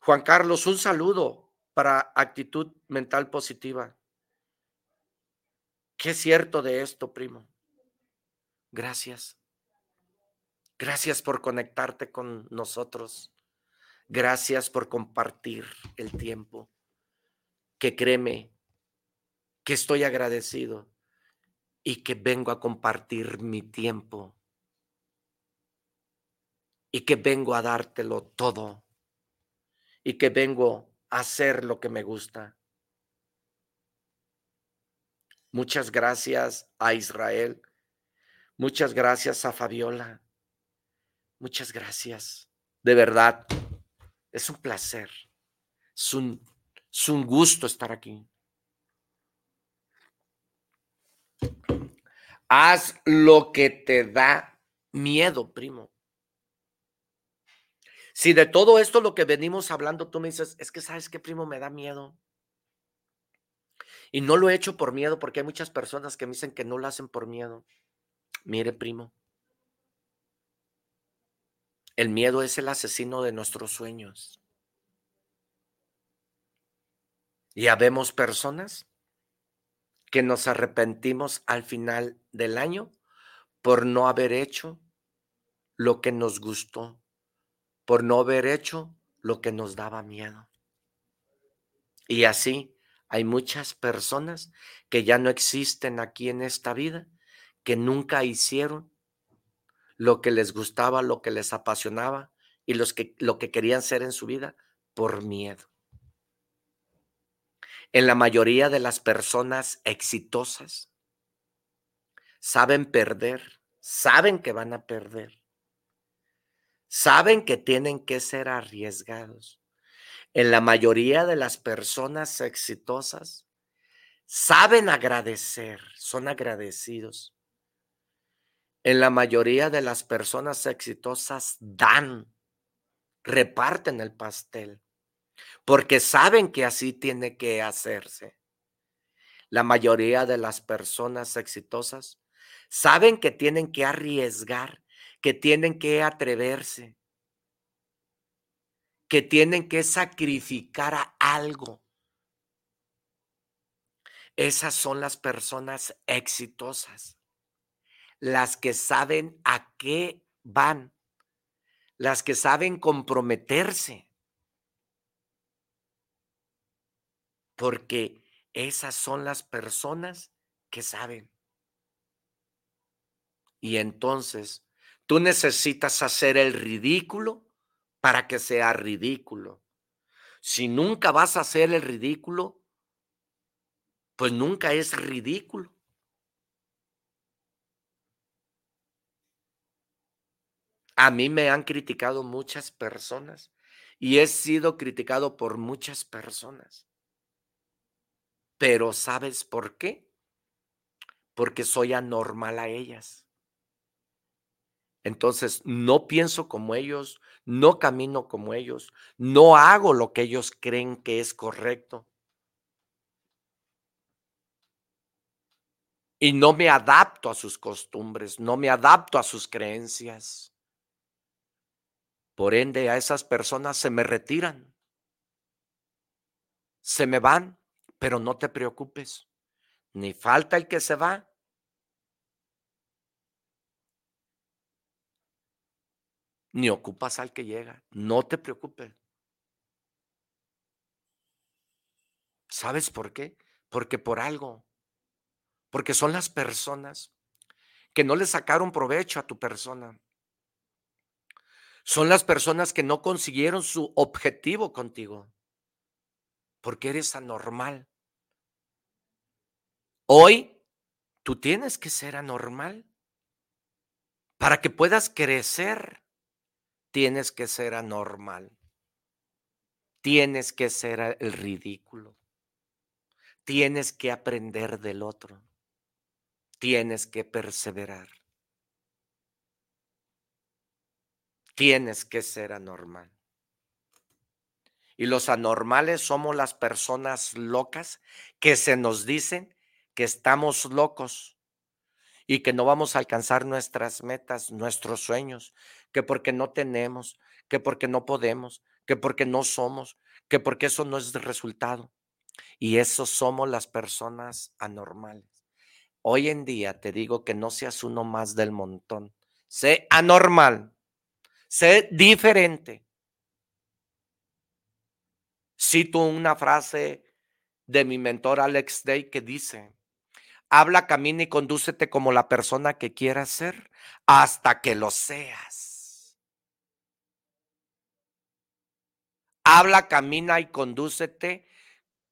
Juan Carlos, un saludo para actitud mental positiva. ¿Qué es cierto de esto, primo? Gracias. Gracias por conectarte con nosotros. Gracias por compartir el tiempo. Que créeme que estoy agradecido y que vengo a compartir mi tiempo y que vengo a dártelo todo y que vengo a hacer lo que me gusta. Muchas gracias a Israel. Muchas gracias a Fabiola. Muchas gracias. De verdad, es un placer. Es un, es un gusto estar aquí. Haz lo que te da miedo, primo. Si de todo esto lo que venimos hablando, tú me dices, es que sabes qué, primo, me da miedo. Y no lo he hecho por miedo, porque hay muchas personas que me dicen que no lo hacen por miedo. Mire, primo, el miedo es el asesino de nuestros sueños. Y habemos personas que nos arrepentimos al final del año por no haber hecho lo que nos gustó por no haber hecho lo que nos daba miedo. Y así hay muchas personas que ya no existen aquí en esta vida, que nunca hicieron lo que les gustaba, lo que les apasionaba y los que, lo que querían ser en su vida por miedo. En la mayoría de las personas exitosas saben perder, saben que van a perder saben que tienen que ser arriesgados. En la mayoría de las personas exitosas saben agradecer, son agradecidos. En la mayoría de las personas exitosas dan, reparten el pastel, porque saben que así tiene que hacerse. La mayoría de las personas exitosas saben que tienen que arriesgar que tienen que atreverse, que tienen que sacrificar a algo. Esas son las personas exitosas, las que saben a qué van, las que saben comprometerse. Porque esas son las personas que saben. Y entonces Tú necesitas hacer el ridículo para que sea ridículo. Si nunca vas a hacer el ridículo, pues nunca es ridículo. A mí me han criticado muchas personas y he sido criticado por muchas personas. Pero ¿sabes por qué? Porque soy anormal a ellas. Entonces, no pienso como ellos, no camino como ellos, no hago lo que ellos creen que es correcto. Y no me adapto a sus costumbres, no me adapto a sus creencias. Por ende, a esas personas se me retiran, se me van, pero no te preocupes, ni falta el que se va, ni ocupas al que llega. No te preocupes. ¿Sabes por qué? Porque por algo. Porque son las personas que no le sacaron provecho a tu persona. Son las personas que no consiguieron su objetivo contigo. Porque eres anormal. Hoy tú tienes que ser anormal para que puedas crecer tienes que ser anormal. Tienes que ser el ridículo. Tienes que aprender del otro. Tienes que perseverar. Tienes que ser anormal. Y los anormales somos las personas locas que se nos dicen que estamos locos y que no vamos a alcanzar nuestras metas, nuestros sueños, que porque no tenemos, que porque no podemos, que porque no somos, que porque eso no es resultado. Y eso somos las personas anormales. Hoy en día te digo que no seas uno más del montón. Sé anormal. Sé diferente. Cito una frase de mi mentor Alex Day que dice, habla, camina y condúcete como la persona que quieras ser hasta que lo seas. Habla, camina y condúcete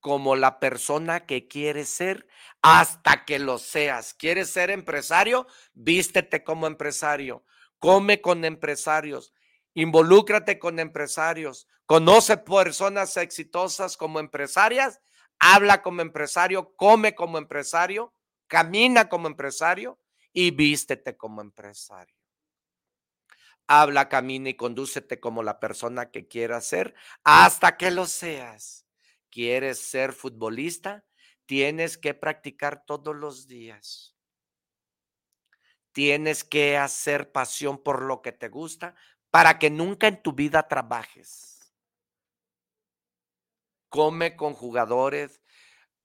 como la persona que quieres ser hasta que lo seas. ¿Quieres ser empresario? Vístete como empresario. Come con empresarios. Involúcrate con empresarios. Conoce personas exitosas como empresarias. Habla como empresario. Come como empresario. Camina como empresario. Y vístete como empresario. Habla, camina y condúcete como la persona que quieras ser hasta que lo seas. ¿Quieres ser futbolista? Tienes que practicar todos los días. Tienes que hacer pasión por lo que te gusta para que nunca en tu vida trabajes. Come con jugadores,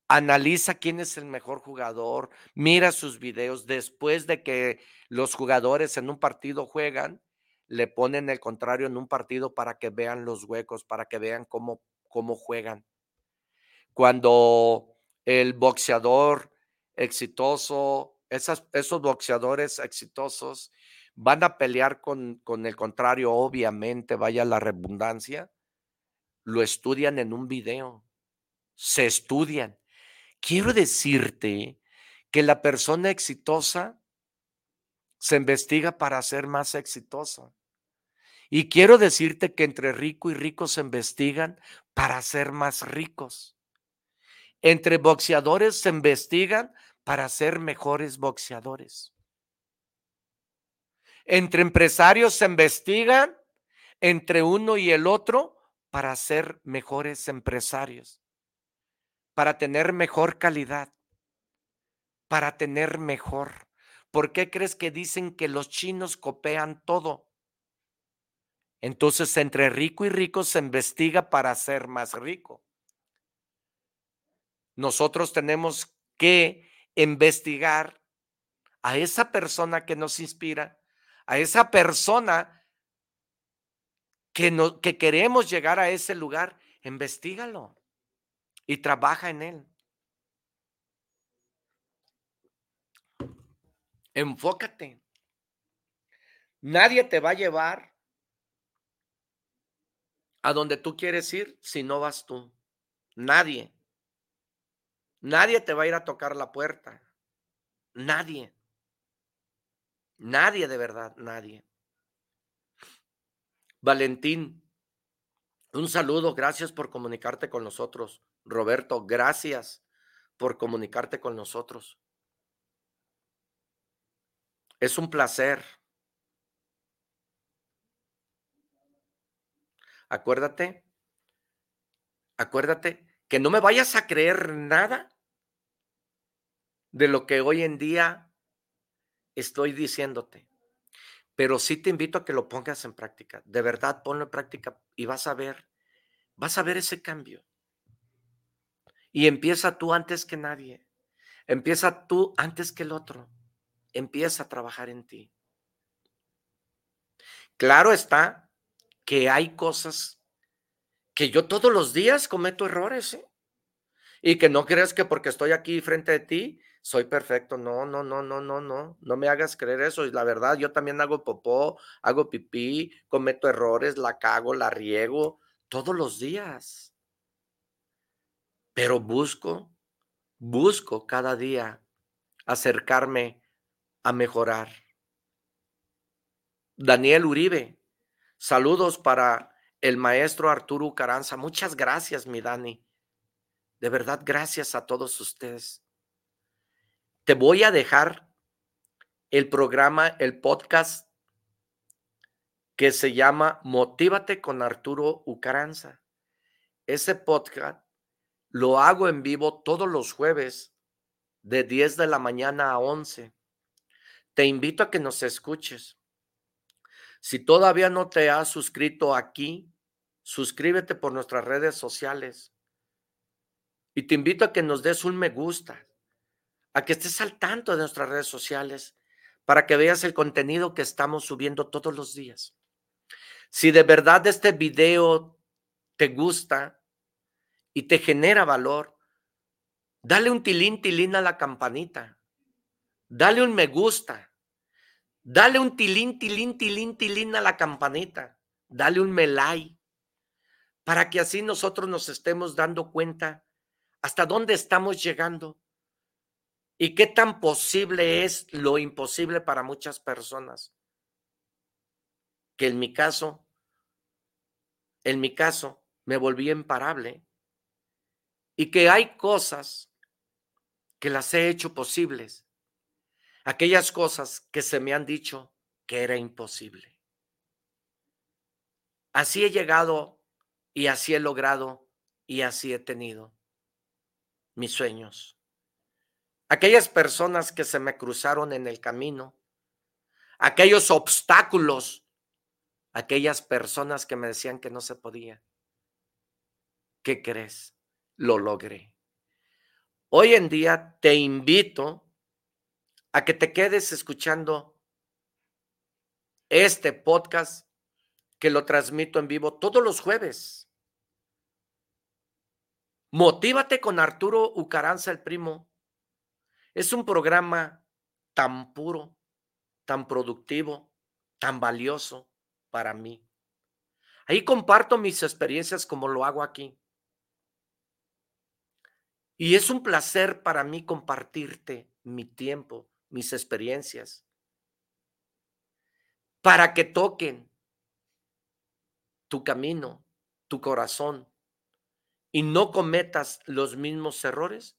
analiza quién es el mejor jugador, mira sus videos. Después de que los jugadores en un partido juegan, le ponen el contrario en un partido para que vean los huecos, para que vean cómo, cómo juegan. Cuando el boxeador exitoso, esos boxeadores exitosos van a pelear con, con el contrario, obviamente, vaya la redundancia, lo estudian en un video, se estudian. Quiero decirte que la persona exitosa se investiga para ser más exitosa. Y quiero decirte que entre rico y rico se investigan para ser más ricos. Entre boxeadores se investigan para ser mejores boxeadores. Entre empresarios se investigan entre uno y el otro para ser mejores empresarios, para tener mejor calidad, para tener mejor. ¿Por qué crees que dicen que los chinos copian todo? Entonces, entre rico y rico se investiga para ser más rico. Nosotros tenemos que investigar a esa persona que nos inspira, a esa persona que, que queremos llegar a ese lugar, investigalo y trabaja en él. Enfócate. Nadie te va a llevar a donde tú quieres ir si no vas tú. Nadie. Nadie te va a ir a tocar la puerta. Nadie. Nadie de verdad, nadie. Valentín, un saludo, gracias por comunicarte con nosotros. Roberto, gracias por comunicarte con nosotros. Es un placer. Acuérdate, acuérdate que no me vayas a creer nada de lo que hoy en día estoy diciéndote. Pero sí te invito a que lo pongas en práctica. De verdad, ponlo en práctica y vas a ver, vas a ver ese cambio. Y empieza tú antes que nadie. Empieza tú antes que el otro. Empieza a trabajar en ti. Claro está que hay cosas que yo todos los días cometo errores, ¿eh? Y que no creas que porque estoy aquí frente de ti, soy perfecto. No, no, no, no, no, no. No me hagas creer eso. Y la verdad, yo también hago popó, hago pipí, cometo errores, la cago, la riego todos los días. Pero busco, busco cada día acercarme a mejorar. Daniel Uribe, saludos para el maestro Arturo Caranza. Muchas gracias, mi Dani. De verdad, gracias a todos ustedes. Te voy a dejar el programa, el podcast que se llama Motívate con Arturo Ucaranza. ese podcast lo hago en vivo todos los jueves de 10 de la mañana a 11. Te invito a que nos escuches. Si todavía no te has suscrito aquí, suscríbete por nuestras redes sociales. Y te invito a que nos des un me gusta, a que estés al tanto de nuestras redes sociales para que veas el contenido que estamos subiendo todos los días. Si de verdad este video te gusta y te genera valor, dale un tilín, tilín a la campanita. Dale un me gusta. Dale un tilín, tilín, tilín, tilín a la campanita. Dale un me like. Para que así nosotros nos estemos dando cuenta hasta dónde estamos llegando y qué tan posible es lo imposible para muchas personas. Que en mi caso, en mi caso, me volví imparable y que hay cosas que las he hecho posibles, aquellas cosas que se me han dicho que era imposible. Así he llegado y así he logrado y así he tenido mis sueños. Aquellas personas que se me cruzaron en el camino, aquellos obstáculos, aquellas personas que me decían que no se podía. ¿Qué crees? Lo logré. Hoy en día te invito a que te quedes escuchando este podcast que lo transmito en vivo todos los jueves. Motívate con Arturo Ucaranza, el primo. Es un programa tan puro, tan productivo, tan valioso para mí. Ahí comparto mis experiencias como lo hago aquí. Y es un placer para mí compartirte mi tiempo, mis experiencias, para que toquen tu camino, tu corazón, y no cometas los mismos errores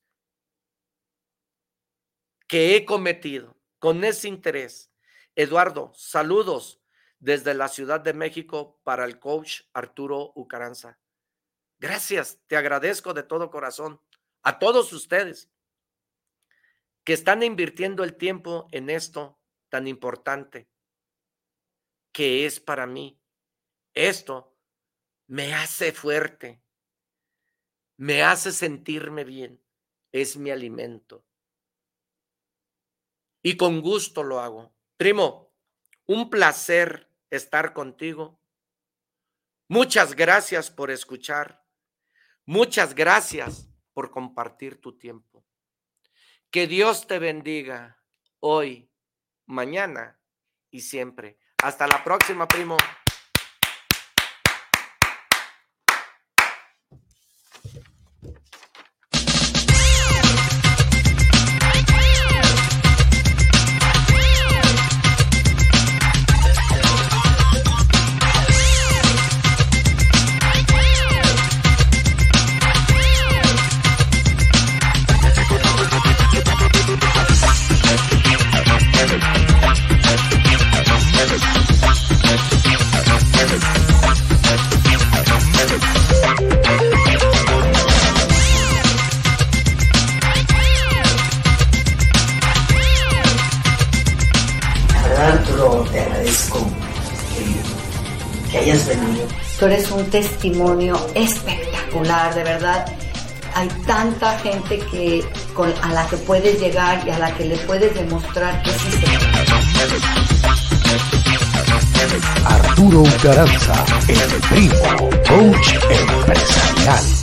que he cometido con ese interés. Eduardo, saludos desde la Ciudad de México para el coach Arturo Ucaranza. Gracias, te agradezco de todo corazón a todos ustedes que están invirtiendo el tiempo en esto tan importante que es para mí. Esto me hace fuerte, me hace sentirme bien, es mi alimento. Y con gusto lo hago. Primo, un placer estar contigo. Muchas gracias por escuchar. Muchas gracias por compartir tu tiempo. Que Dios te bendiga hoy, mañana y siempre. Hasta la próxima, primo. Testimonio espectacular, de verdad. Hay tanta gente que con, a la que puedes llegar y a la que le puedes demostrar que sí Arturo Garanza, el primo, coach empresarial.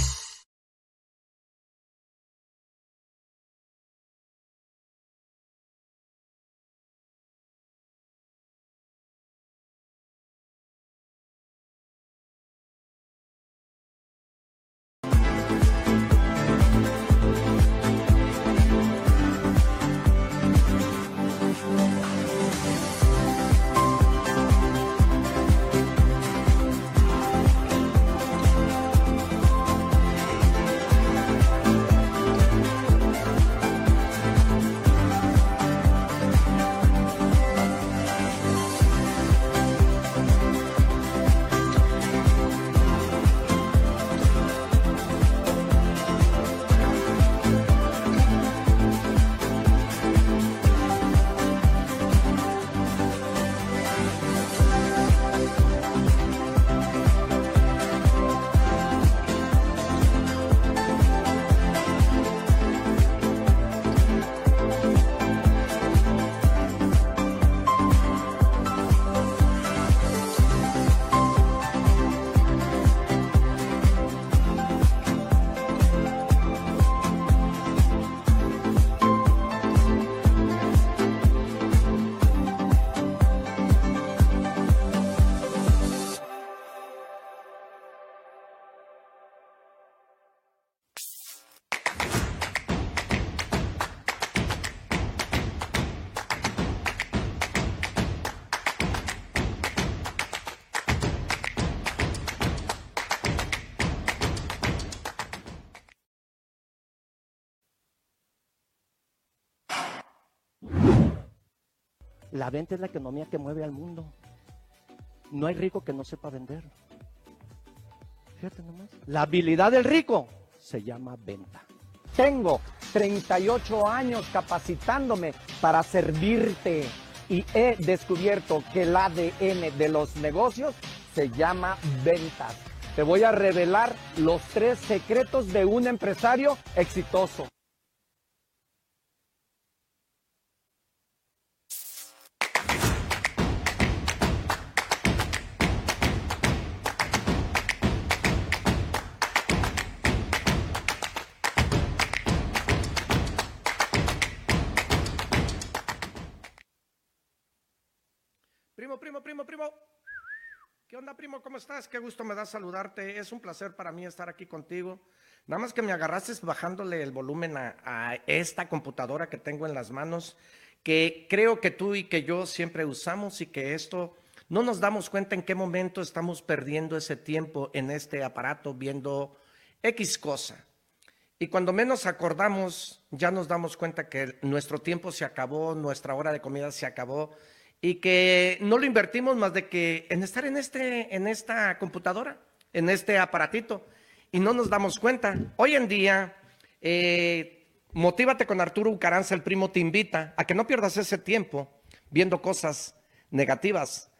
La venta es la economía que mueve al mundo. No hay rico que no sepa vender. Fíjate nomás. La habilidad del rico se llama venta. Tengo 38 años capacitándome para servirte y he descubierto que el ADN de los negocios se llama ventas. Te voy a revelar los tres secretos de un empresario exitoso. Primo? ¿Cómo estás? Qué gusto me da saludarte. Es un placer para mí estar aquí contigo. Nada más que me agarraste bajándole el volumen a, a esta computadora que tengo en las manos, que creo que tú y que yo siempre usamos y que esto no nos damos cuenta en qué momento estamos perdiendo ese tiempo en este aparato viendo X cosa. Y cuando menos acordamos, ya nos damos cuenta que nuestro tiempo se acabó, nuestra hora de comida se acabó y que no lo invertimos más de que en estar en, este, en esta computadora, en este aparatito, y no nos damos cuenta. Hoy en día, eh, Motívate con Arturo Ucaranza, el primo, te invita a que no pierdas ese tiempo viendo cosas negativas.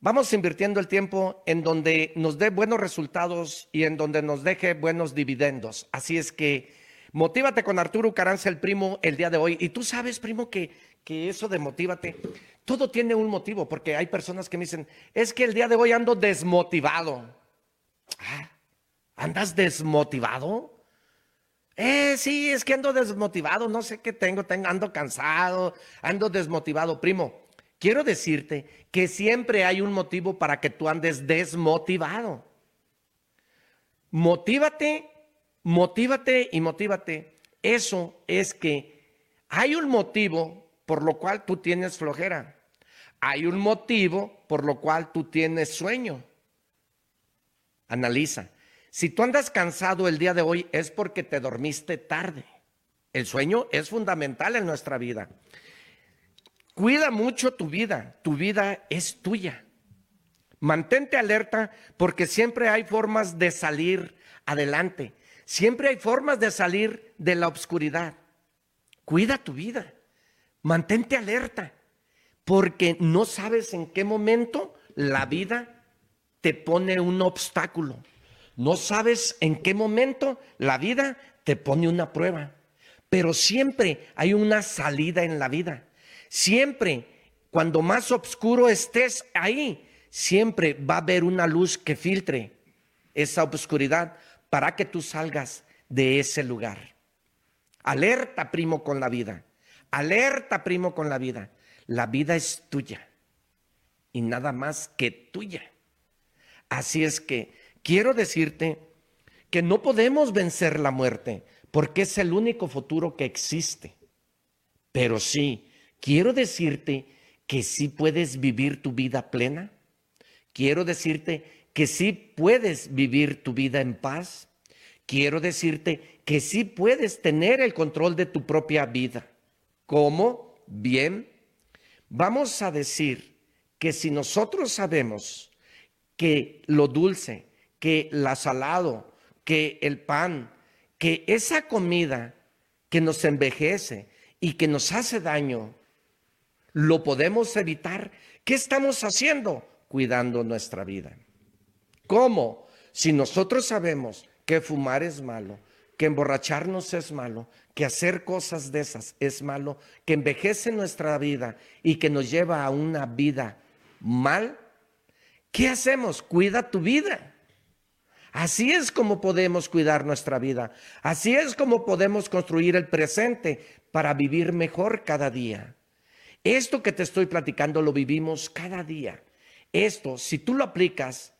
Vamos invirtiendo el tiempo en donde nos dé buenos resultados y en donde nos deje buenos dividendos. Así es que motívate con Arturo Ucaranza, el primo, el día de hoy. Y tú sabes, primo, que, que eso de motívate todo tiene un motivo, porque hay personas que me dicen, es que el día de hoy ando desmotivado. Ah, ¿Andas desmotivado? Eh, sí, es que ando desmotivado, no sé qué tengo, tengo, ando cansado, ando desmotivado. Primo, quiero decirte que siempre hay un motivo para que tú andes desmotivado. Motívate, motívate y motívate. Eso es que hay un motivo por lo cual tú tienes flojera hay un motivo por lo cual tú tienes sueño. Analiza. Si tú andas cansado el día de hoy es porque te dormiste tarde. El sueño es fundamental en nuestra vida. Cuida mucho tu vida. Tu vida es tuya. Mantente alerta porque siempre hay formas de salir adelante. Siempre hay formas de salir de la oscuridad. Cuida tu vida. Mantente alerta porque no sabes en qué momento la vida te pone un obstáculo. No sabes en qué momento la vida te pone una prueba. Pero siempre hay una salida en la vida. Siempre, cuando más oscuro estés ahí, siempre va a haber una luz que filtre esa oscuridad para que tú salgas de ese lugar. Alerta, primo, con la vida. Alerta, primo, con la vida. La vida es tuya y nada más que tuya. Así es que quiero decirte que no podemos vencer la muerte porque es el único futuro que existe. Pero sí, quiero decirte que sí puedes vivir tu vida plena. Quiero decirte que sí puedes vivir tu vida en paz. Quiero decirte que sí puedes tener el control de tu propia vida. ¿Cómo? Bien, Vamos a decir que si nosotros sabemos que lo dulce, que la salado, que el pan, que esa comida que nos envejece y que nos hace daño, lo podemos evitar, ¿qué estamos haciendo? Cuidando nuestra vida. ¿Cómo? Si nosotros sabemos que fumar es malo, que emborracharnos es malo, que hacer cosas de esas es malo, que envejece nuestra vida y que nos lleva a una vida mal, ¿qué hacemos? Cuida tu vida. Así es como podemos cuidar nuestra vida. Así es como podemos construir el presente para vivir mejor cada día. Esto que te estoy platicando lo vivimos cada día. Esto, si tú lo aplicas,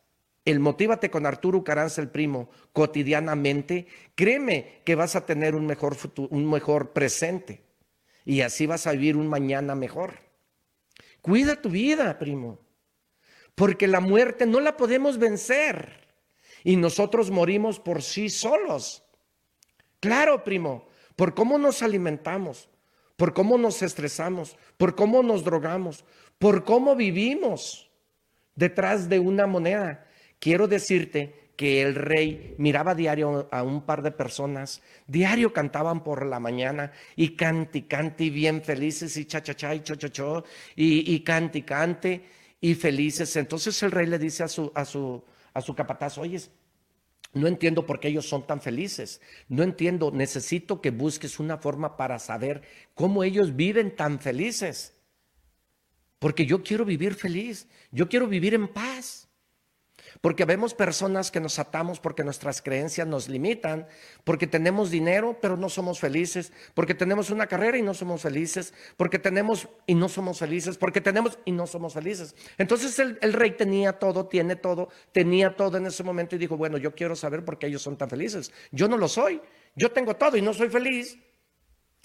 el Motívate con Arturo Caranza el primo cotidianamente, créeme que vas a tener un mejor futuro, un mejor presente y así vas a vivir un mañana mejor. Cuida tu vida, primo, porque la muerte no la podemos vencer y nosotros morimos por sí solos. Claro, primo, por cómo nos alimentamos, por cómo nos estresamos, por cómo nos drogamos, por cómo vivimos detrás de una moneda. Quiero decirte que el rey miraba diario a un par de personas, diario cantaban por la mañana y canti, canti, bien felices y cha, cha, cha y cho, cho, cho, y, y canti, cante y felices. Entonces el rey le dice a su, a su, a su capataz, oye, no entiendo por qué ellos son tan felices. No entiendo, necesito que busques una forma para saber cómo ellos viven tan felices. Porque yo quiero vivir feliz, yo quiero vivir en paz. Porque vemos personas que nos atamos porque nuestras creencias nos limitan, porque tenemos dinero pero no somos felices, porque tenemos una carrera y no somos felices, porque tenemos y no somos felices, porque tenemos y no somos felices. Entonces el, rey tenía todo, tiene todo, tenía todo en ese momento y dijo, bueno, yo quiero saber por qué ellos son tan felices. Yo no lo soy, yo tengo todo y no soy feliz.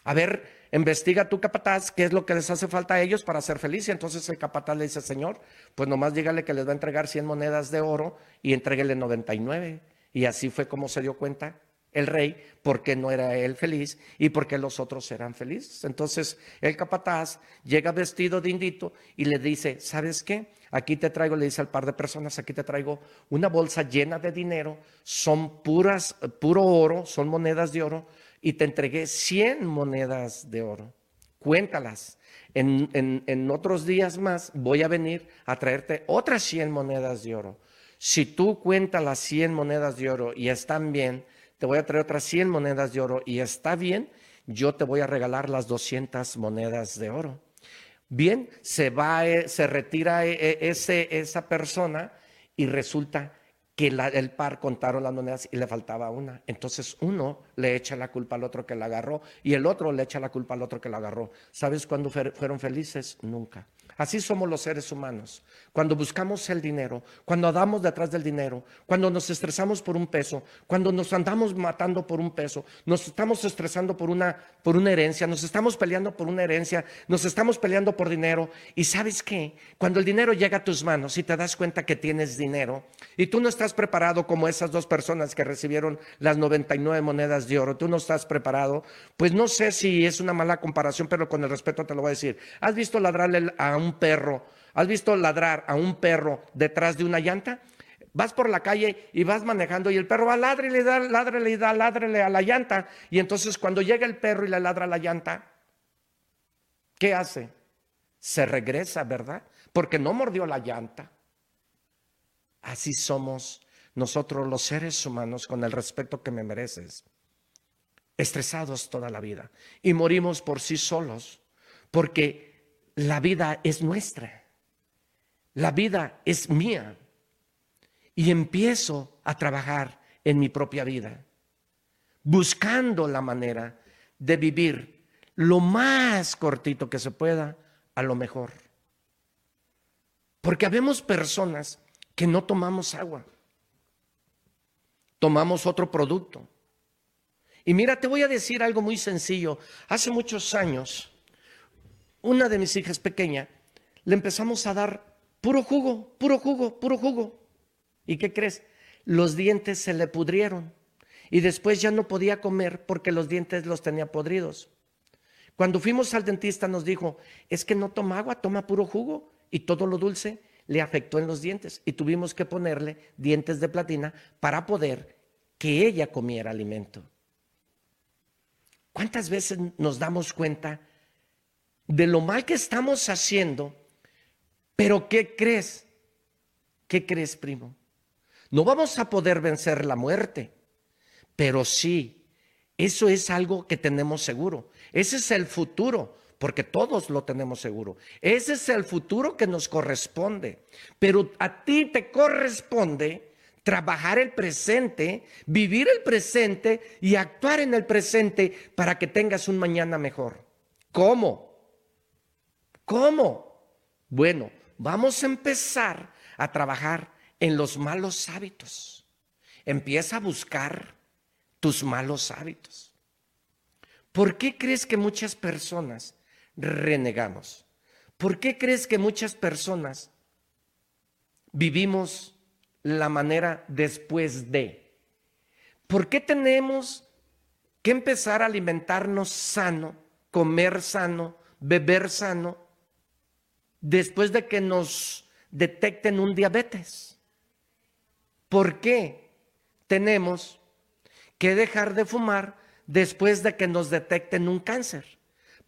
A ver, investiga tu capataz qué es lo que les hace falta a ellos para ser felices. Y entonces el capataz le dice, Señor, pues nomás dígale que les va a entregar 100 monedas de oro y entréguele 99. Y así fue como se dio cuenta el rey por qué no era él feliz y por qué los otros eran felices. Entonces el capataz llega vestido de indito y le dice, ¿sabes qué? Aquí te traigo, le dice al par de personas, aquí te traigo una bolsa llena de dinero, son puras, puro oro, son monedas de oro, y te entregué 100 monedas de oro. Cuéntalas. En, en, otros días más voy a venir a traerte otras 100 monedas de oro. Si tú cuentas las 100 monedas de oro y están bien, te voy a traer otras 100 monedas de oro y está bien, yo te voy a regalar las 200 monedas de oro. Bien, se va, eh, se retira eh, eh, ese, esa persona y resulta que el par contaron las monedas y le faltaba una. Entonces uno le echa la culpa al otro que la agarró y el otro le echa la culpa al otro que la agarró. ¿Sabes cuándo fueron felices? Nunca. Así somos los seres humanos. Cuando buscamos el dinero, cuando andamos detrás del dinero, cuando nos estresamos por un peso, cuando nos andamos matando por un peso, nos estamos estresando por una, por una herencia, nos estamos peleando por una herencia, nos estamos peleando por dinero. Y sabes qué? Cuando el dinero llega a tus manos y te das cuenta que tienes dinero y tú no estás preparado como esas dos personas que recibieron las 99 monedas de oro, tú no estás preparado, pues no sé si es una mala comparación, pero con el respeto te lo voy a decir. ¿Has visto ladrarle a un perro, ¿has visto ladrar a un perro detrás de una llanta? Vas por la calle y vas manejando y el perro va ladre y le da, ladre y da, ladrele a la llanta. Y entonces cuando llega el perro y le ladra a la llanta, ¿qué hace? Se regresa, ¿verdad? Porque no mordió la llanta. Así somos nosotros los seres humanos con el respeto que me mereces, estresados toda la vida y morimos por sí solos, porque la vida es nuestra. La vida es mía. Y empiezo a trabajar en mi propia vida, buscando la manera de vivir lo más cortito que se pueda a lo mejor. Porque habemos personas que no tomamos agua, tomamos otro producto. Y mira, te voy a decir algo muy sencillo. Hace muchos años, una de mis hijas pequeña, le empezamos a dar puro jugo, puro jugo, puro jugo. ¿Y qué crees? Los dientes se le pudrieron y después ya no podía comer porque los dientes los tenía podridos. Cuando fuimos al dentista nos dijo, es que no toma agua, toma puro jugo y todo lo dulce le afectó en los dientes y tuvimos que ponerle dientes de platina para poder que ella comiera alimento. ¿Cuántas veces nos damos cuenta de lo mal que estamos haciendo, pero ¿qué crees? ¿Qué crees, primo? No vamos a poder vencer la muerte, pero sí, eso es algo que tenemos seguro. Ese es el futuro, porque todos lo tenemos seguro. Ese es el futuro que nos corresponde, pero a ti te corresponde trabajar el presente, vivir el presente y actuar en el presente para que tengas un mañana mejor. ¿Cómo? ¿Cómo? Bueno, vamos a empezar a trabajar en los malos hábitos. Empieza a buscar tus malos hábitos. ¿Por qué crees que muchas personas renegamos? ¿Por qué crees que muchas personas vivimos la manera después de? ¿Por qué tenemos que empezar a alimentarnos sano comer sano, beber sano, después de que nos detecten un diabetes? ¿Por qué tenemos que dejar de fumar después de que nos detecten un cáncer?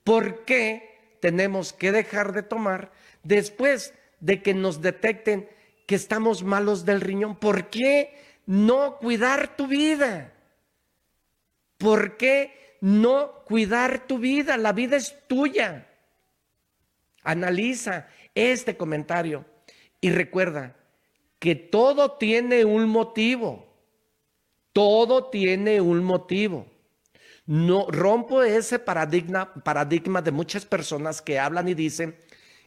¿Por qué tenemos que dejar de tomar después de que nos detecten que estamos malos del riñón? ¿Por qué no cuidar tu vida? ¿Por qué no cuidar tu vida? La vida es tuya. Analiza este comentario y recuerda que todo tiene un motivo. Todo tiene un motivo. No rompo ese paradigma, paradigma de muchas personas que hablan y dicen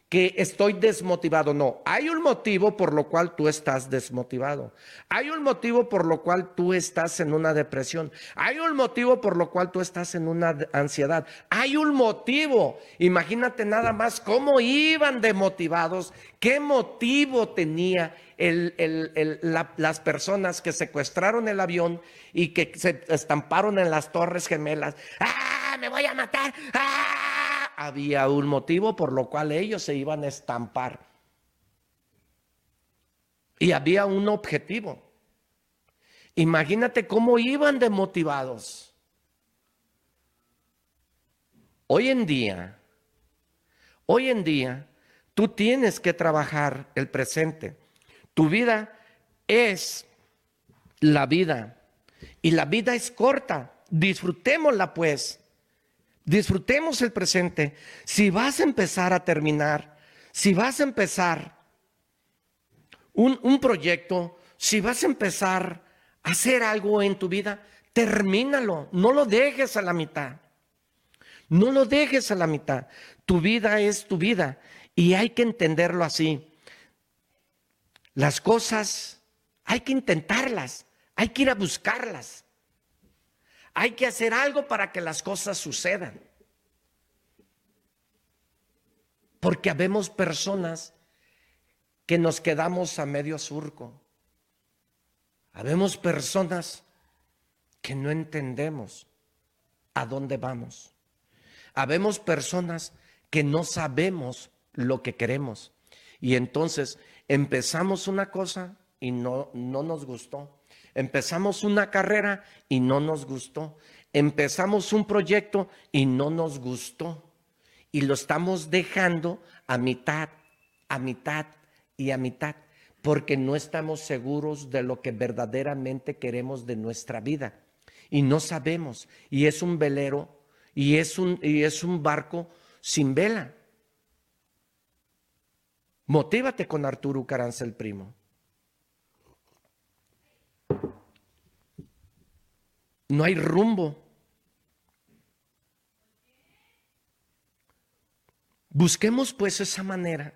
que estoy desmotivado. No, hay un motivo por lo cual tú estás desmotivado. Hay un motivo por lo cual tú estás en una depresión. Hay un motivo por lo cual tú estás en una ansiedad. Hay un motivo. Imagínate nada más cómo iban demotivados, qué motivo tenía las personas que secuestraron el avión y que se estamparon en las torres gemelas. ¡Ah, me voy a matar! ¡Ah! Había un motivo por lo cual ellos se iban a estampar. Y había un objetivo. Imagínate cómo iban de motivados. Hoy en día, hoy en día, tú tienes que trabajar el presente. Tu vida es la vida. Y la vida es corta. Disfrutémosla pues. Disfrutemos el presente. Si vas a empezar a terminar, si vas a empezar un, un, proyecto, si vas a empezar a hacer algo en tu vida, termínalo. No lo dejes a la mitad. No lo dejes a la mitad. Tu vida es tu vida y hay que entenderlo así. Las cosas hay que intentarlas, hay que ir a buscarlas. Hay que hacer algo para que las cosas sucedan. Porque habemos personas que nos quedamos a medio surco. Habemos personas que no entendemos a dónde vamos. Habemos personas que no sabemos lo que queremos. Y entonces empezamos una cosa y no, no nos gustó. Empezamos una carrera y no nos gustó. Empezamos un proyecto y no nos gustó. Y lo estamos dejando a mitad, a mitad y a mitad, porque no estamos seguros de lo que verdaderamente queremos de nuestra vida. Y no sabemos. Y es un velero y es un, y es un barco sin vela. Motívate con Arturo Caranza el primo. No hay rumbo. Busquemos pues esa manera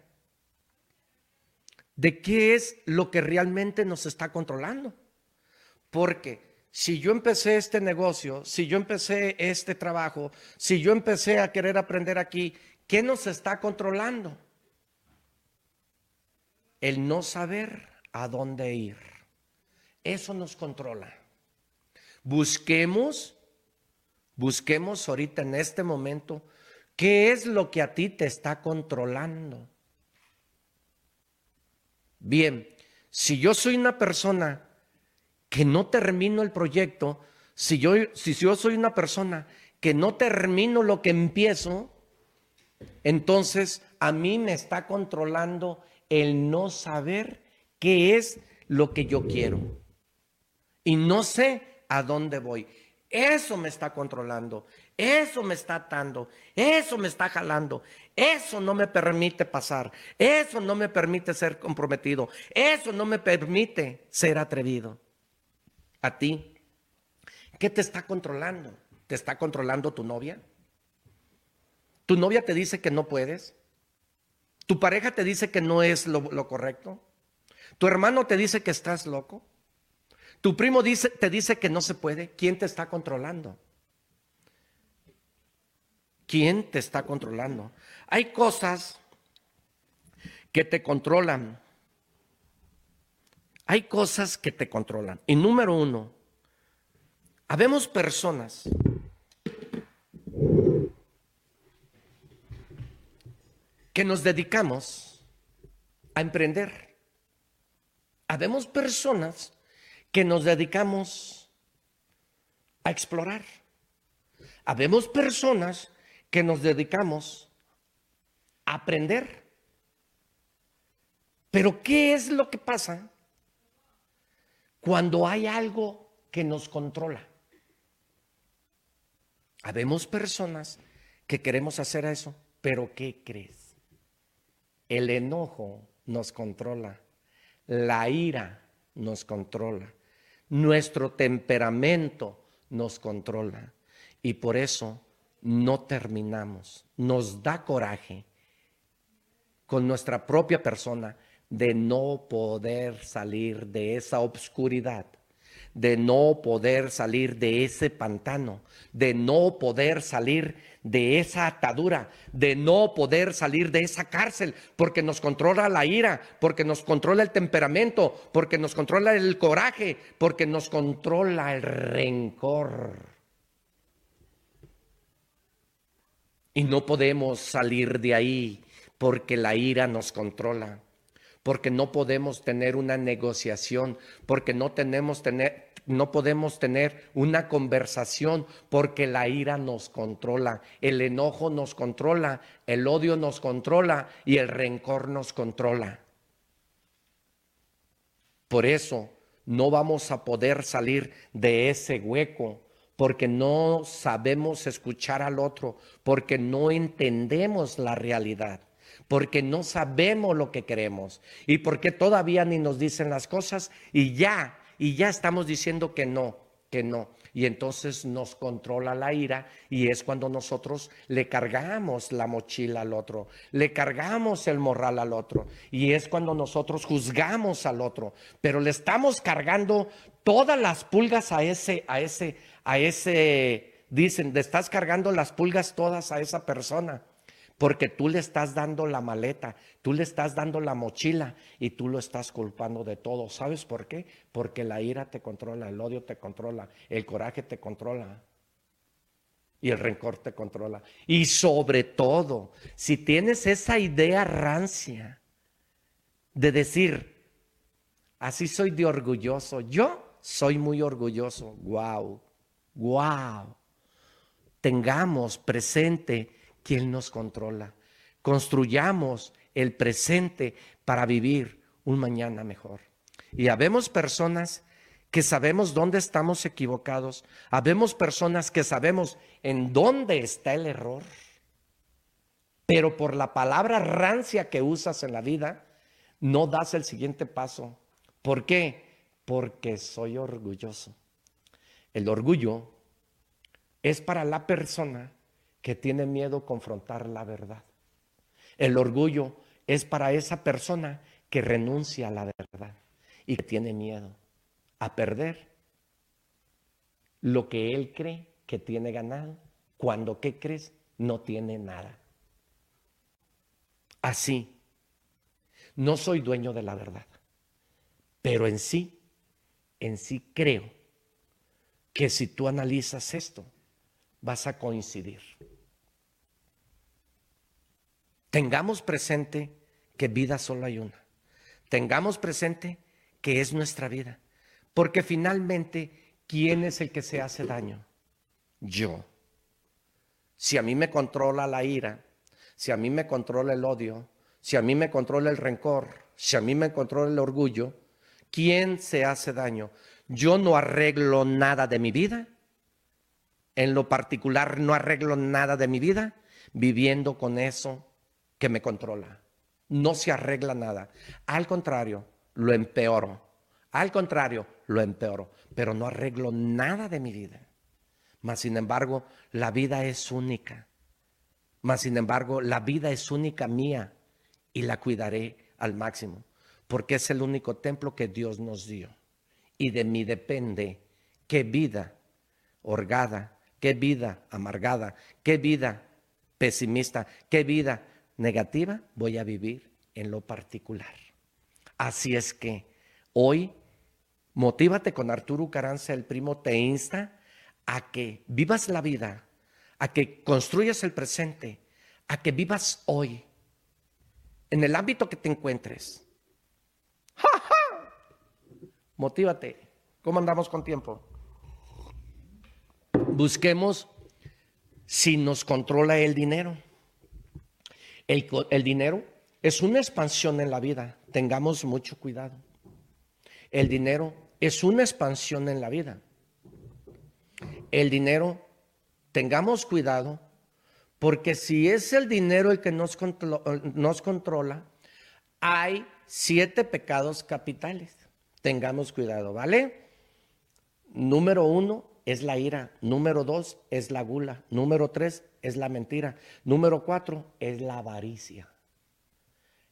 de qué es lo que realmente nos está controlando. Porque si yo empecé este negocio, si yo empecé este trabajo, si yo empecé a querer aprender aquí, ¿qué nos está controlando? El no saber a dónde ir. Eso nos controla. Busquemos, busquemos ahorita en este momento qué es lo que a ti te está controlando. Bien, si yo soy una persona que no termino el proyecto, si yo, si yo soy una persona que no termino lo que empiezo, entonces a mí me está controlando el no saber qué es lo que yo quiero. Y no sé a dónde voy. Eso me está controlando, eso me está atando, eso me está jalando, eso no me permite pasar, eso no me permite ser comprometido, eso no me permite ser atrevido. A ti, ¿qué te está controlando? ¿Te está controlando tu novia? ¿Tu novia te dice que no puedes? ¿Tu pareja te dice que no es lo, lo correcto? ¿Tu hermano te dice que estás loco? Tu primo dice, te dice que no se puede. ¿Quién te está controlando? ¿Quién te está controlando? Hay cosas que te controlan. Hay cosas que te controlan. Y número uno, habemos personas que nos dedicamos a emprender. Habemos personas que nos dedicamos a explorar. Habemos personas que nos dedicamos a aprender. Pero ¿qué es lo que pasa cuando hay algo que nos controla? Habemos personas que queremos hacer eso, pero ¿qué crees? El enojo nos controla, la ira nos controla, nuestro temperamento nos controla y por eso no terminamos. Nos da coraje con nuestra propia persona de no poder salir de esa obscuridad de no poder salir de ese pantano, de no poder salir de esa atadura, de no poder salir de esa cárcel, porque nos controla la ira, porque nos controla el temperamento, porque nos controla el coraje, porque nos controla el rencor. Y no podemos salir de ahí porque la ira nos controla porque no podemos tener una negociación, porque no tenemos tener no podemos tener una conversación porque la ira nos controla, el enojo nos controla, el odio nos controla y el rencor nos controla. Por eso no vamos a poder salir de ese hueco porque no sabemos escuchar al otro, porque no entendemos la realidad porque no sabemos lo que queremos y porque todavía ni nos dicen las cosas y ya, y ya estamos diciendo que no, que no. Y entonces nos controla la ira y es cuando nosotros le cargamos la mochila al otro, le cargamos el morral al otro y es cuando nosotros juzgamos al otro, pero le estamos cargando todas las pulgas a ese, a ese, a ese, dicen, le estás cargando las pulgas todas a esa persona porque tú le estás dando la maleta, tú le estás dando la mochila y tú lo estás culpando de todo. ¿Sabes por qué? Porque la ira te controla, el odio te controla, el coraje te controla y el rencor te controla. Y sobre todo, si tienes esa idea rancia de decir, así soy de orgulloso, yo soy muy orgulloso, wow, wow. Tengamos presente ¿Quién nos controla. Construyamos el presente para vivir un mañana mejor. Y habemos personas que sabemos dónde estamos equivocados. Habemos personas que sabemos en dónde está el error. Pero por la palabra rancia que usas en la vida, no das el siguiente paso. ¿Por qué? Porque soy orgulloso. El orgullo es para la persona que tiene miedo confrontar la verdad. El orgullo es para esa persona que renuncia a la verdad y que tiene miedo a perder lo que él cree que tiene ganado, cuando, ¿qué crees? No tiene nada. Así, no soy dueño de la verdad, pero en sí, en sí creo que si tú analizas esto, vas a coincidir. Tengamos presente que vida solo hay una. Tengamos presente que es nuestra vida. Porque finalmente, ¿quién es el que se hace daño? Yo. Si a mí me controla la ira, si a mí me controla el odio, si a mí me controla el rencor, si a mí me controla el orgullo, ¿quién se hace daño? Yo no arreglo nada de mi vida. En lo particular, no arreglo nada de mi vida viviendo con eso que me controla. No se arregla nada. Al contrario, lo empeoro. Al contrario, lo empeoro. Pero no arreglo nada de mi vida. Mas, sin embargo, la vida es única. Mas, sin embargo, la vida es única mía y la cuidaré al máximo. Porque es el único templo que Dios nos dio. Y de mí depende qué vida orgada, qué vida amargada, qué vida pesimista, qué vida negativa voy a vivir en lo particular. Así es que hoy, motívate con Arturo Caranza, el primo, te insta a que vivas la vida, a que construyas el presente, a que vivas hoy en el ámbito que te encuentres. ¡Ja, ja! Motívate. ¿Cómo andamos con tiempo? Busquemos si nos controla el dinero. El, dinero es una expansión en la vida. Tengamos mucho cuidado. El dinero es una expansión en la vida. El dinero, tengamos cuidado, porque si es el dinero el que nos, nos controla, hay siete pecados capitales. Tengamos cuidado, ¿vale? Número uno es la ira. Número dos es la gula. Número tres es la mentira. Número cuatro es la avaricia.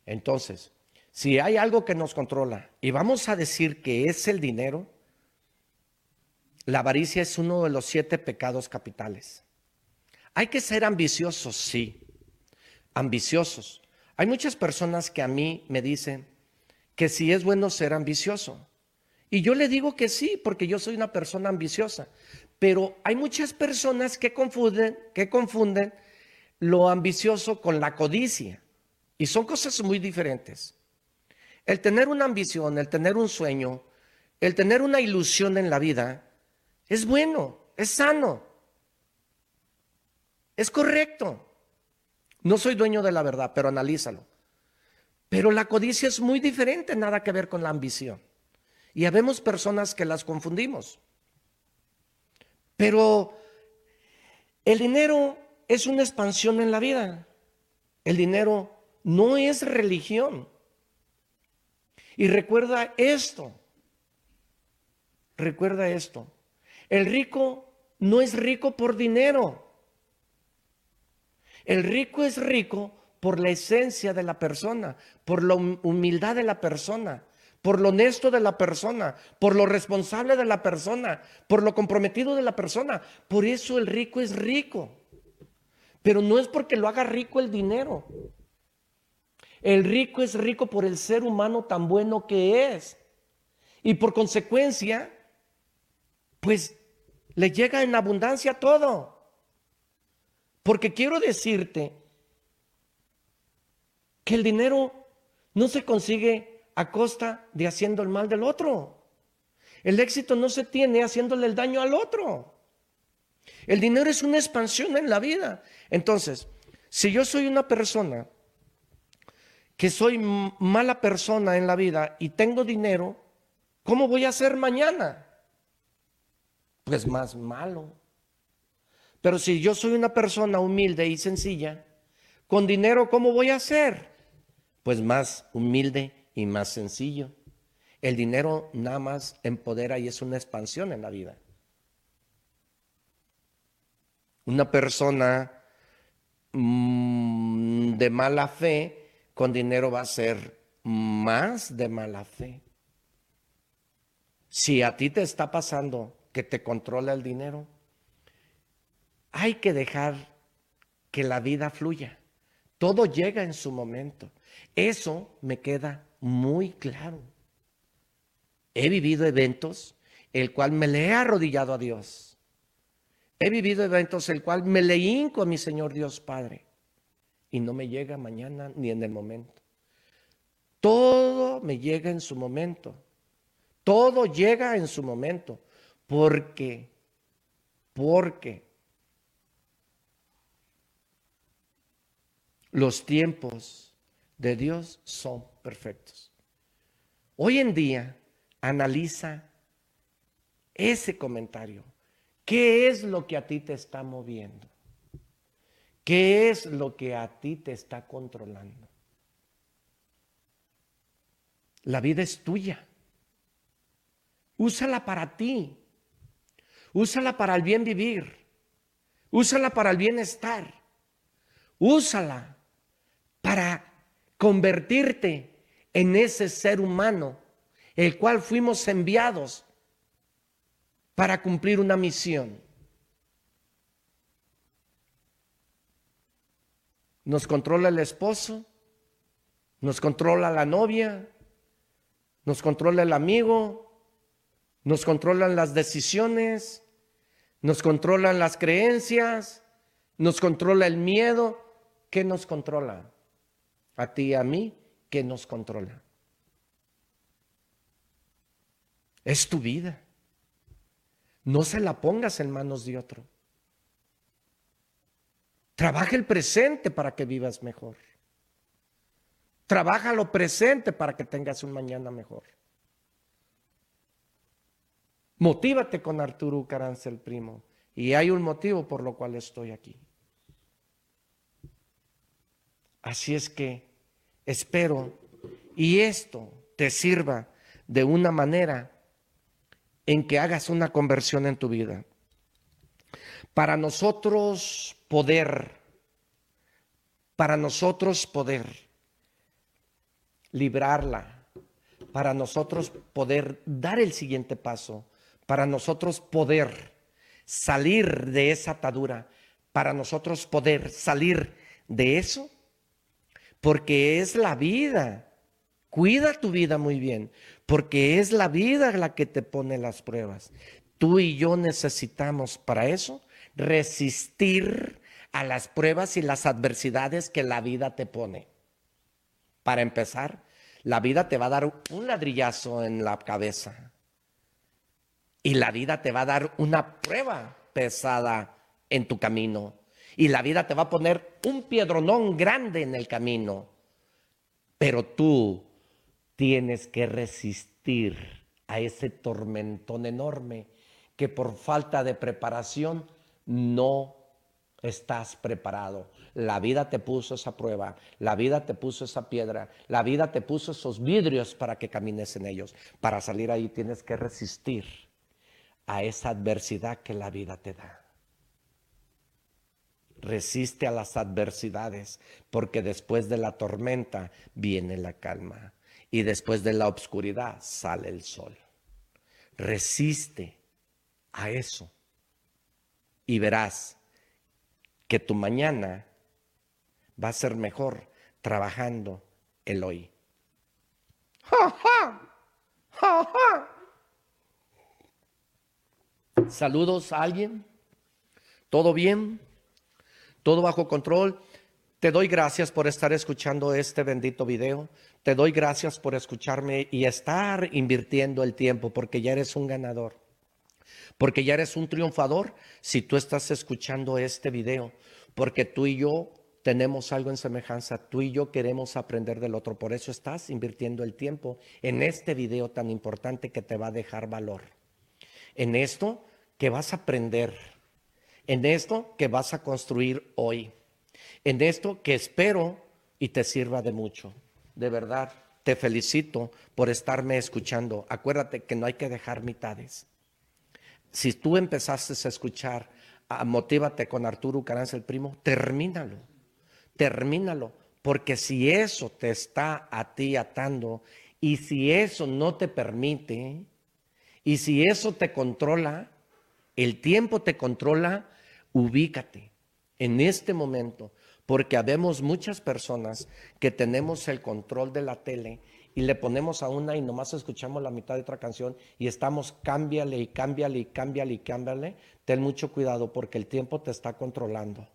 Entonces, si hay algo que nos controla y vamos a decir que es el dinero, la avaricia es uno de los siete pecados capitales. Hay que ser ambiciosos, sí, ambiciosos. Hay muchas personas que a mí me dicen que si es bueno ser ambicioso. Y yo le digo que sí, porque yo soy una persona ambiciosa. Pero hay muchas personas que confunden, que confunden lo ambicioso con la codicia. Y son cosas muy diferentes. El tener una ambición, el tener un sueño, el tener una ilusión en la vida, es bueno, es sano, es correcto. No soy dueño de la verdad, pero analízalo. Pero la codicia es muy diferente, nada que ver con la ambición. Y habemos personas que las confundimos. Pero el dinero es una expansión en la vida. El dinero no es religión. Y recuerda esto, recuerda esto, el rico no es rico por dinero, el rico es rico por la esencia de la persona, por la humildad de la persona, por lo honesto de la persona, por lo responsable de la persona, por lo comprometido de la persona. Por eso el rico es rico. Pero no es porque lo haga rico el dinero. El rico es rico por el ser humano tan bueno que es. Y por consecuencia, pues le llega en abundancia todo. Porque quiero decirte que el dinero no se consigue a costa de haciendo el mal del otro. El éxito no se tiene haciéndole el daño al otro. El dinero es una expansión en la vida. Entonces, si yo soy una persona que soy mala persona en la vida y tengo dinero, ¿cómo voy a ser mañana? Pues más malo. Pero si yo soy una persona humilde y sencilla, con dinero, ¿cómo voy a ser? Pues más humilde y más sencillo. El dinero nada más empodera y es una expansión en la vida. Una persona mm, de mala fe con dinero va a ser más de mala fe. Si a ti te está pasando que te controla el dinero, hay que dejar que la vida fluya. Todo llega en su momento. Eso me queda muy claro. He vivido eventos el cual me le he arrodillado a Dios. He vivido eventos el cual me le hinco a mi Señor Dios Padre y no me llega mañana ni en el momento. Todo me llega en su momento. Todo llega en su momento. Porque, porque los tiempos de Dios son perfectos. Hoy en día, analiza ese comentario. ¿Qué es lo que a ti te está moviendo? ¿Qué es lo que a ti te está controlando? La vida es tuya. Úsala para ti. Úsala para el bien vivir. Úsala para el bienestar. Úsala para convertirte en ese ser humano, el cual fuimos enviados para cumplir una misión. Nos controla el esposo, nos controla la novia, nos controla el amigo, nos controlan las decisiones, nos controlan las creencias, nos controla el miedo. ¿Qué nos controla? A ti y a mí, que nos controla. Es tu vida. No se la pongas en manos de otro. Trabaja el presente para que vivas mejor. Trabaja lo presente para que tengas un mañana mejor. Motívate con Arturo Caranza el primo. Y hay un motivo por lo cual estoy aquí. Así es que espero y esto te sirva de una manera en que hagas una conversión en tu vida. Para nosotros poder, para nosotros poder librarla, para nosotros poder dar el siguiente paso, para nosotros poder salir de esa atadura, para nosotros poder salir de eso, porque es la vida. Cuida tu vida muy bien, porque es la vida la que te pone las pruebas. Tú y yo necesitamos para eso resistir a las pruebas y las adversidades que la vida te pone. Para empezar, la vida te va a dar un ladrillazo en la cabeza y la vida te va a dar una prueba pesada en tu camino y la vida te va a poner un piedronón grande en el camino. Pero tú tienes que resistir a ese tormentón enorme que por falta de preparación no estás preparado. La vida te puso esa prueba, la vida te puso esa piedra, la vida te puso esos vidrios para que camines en ellos. Para salir ahí tienes que resistir a esa adversidad que la vida te da. Resiste a las adversidades, porque después de la tormenta viene la calma y después de la oscuridad sale el sol. Resiste a eso y verás que tu mañana va a ser mejor trabajando el hoy. Saludos a alguien. ¿Todo bien? ¿Todo bajo control? Te doy gracias por estar escuchando este bendito video. Te doy gracias por escucharme y estar invirtiendo el tiempo porque ya eres un ganador. Porque ya eres un triunfador si tú estás escuchando este video. Porque tú y yo tenemos algo en semejanza. Tú y yo queremos aprender del otro. Por eso estás invirtiendo el tiempo en este video tan importante que te va a dejar valor. En esto que vas a aprender. En esto que vas a construir hoy en esto que espero y te sirva de mucho. De verdad, te felicito por estarme escuchando. Acuérdate que no hay que dejar mitades. Si tú empezaste a escuchar, Motívate con Arturo Caranza el primo, termínalo, termínalo, porque si eso te está a ti atando y si eso no te permite y si eso te controla, el tiempo te controla, ubícate en este momento, porque habemos muchas personas que tenemos el control de la tele y le ponemos a una y nomás escuchamos la mitad de otra canción y estamos cámbiale y cámbiale y cámbiale y cámbiale. Ten mucho cuidado porque el tiempo te está controlando.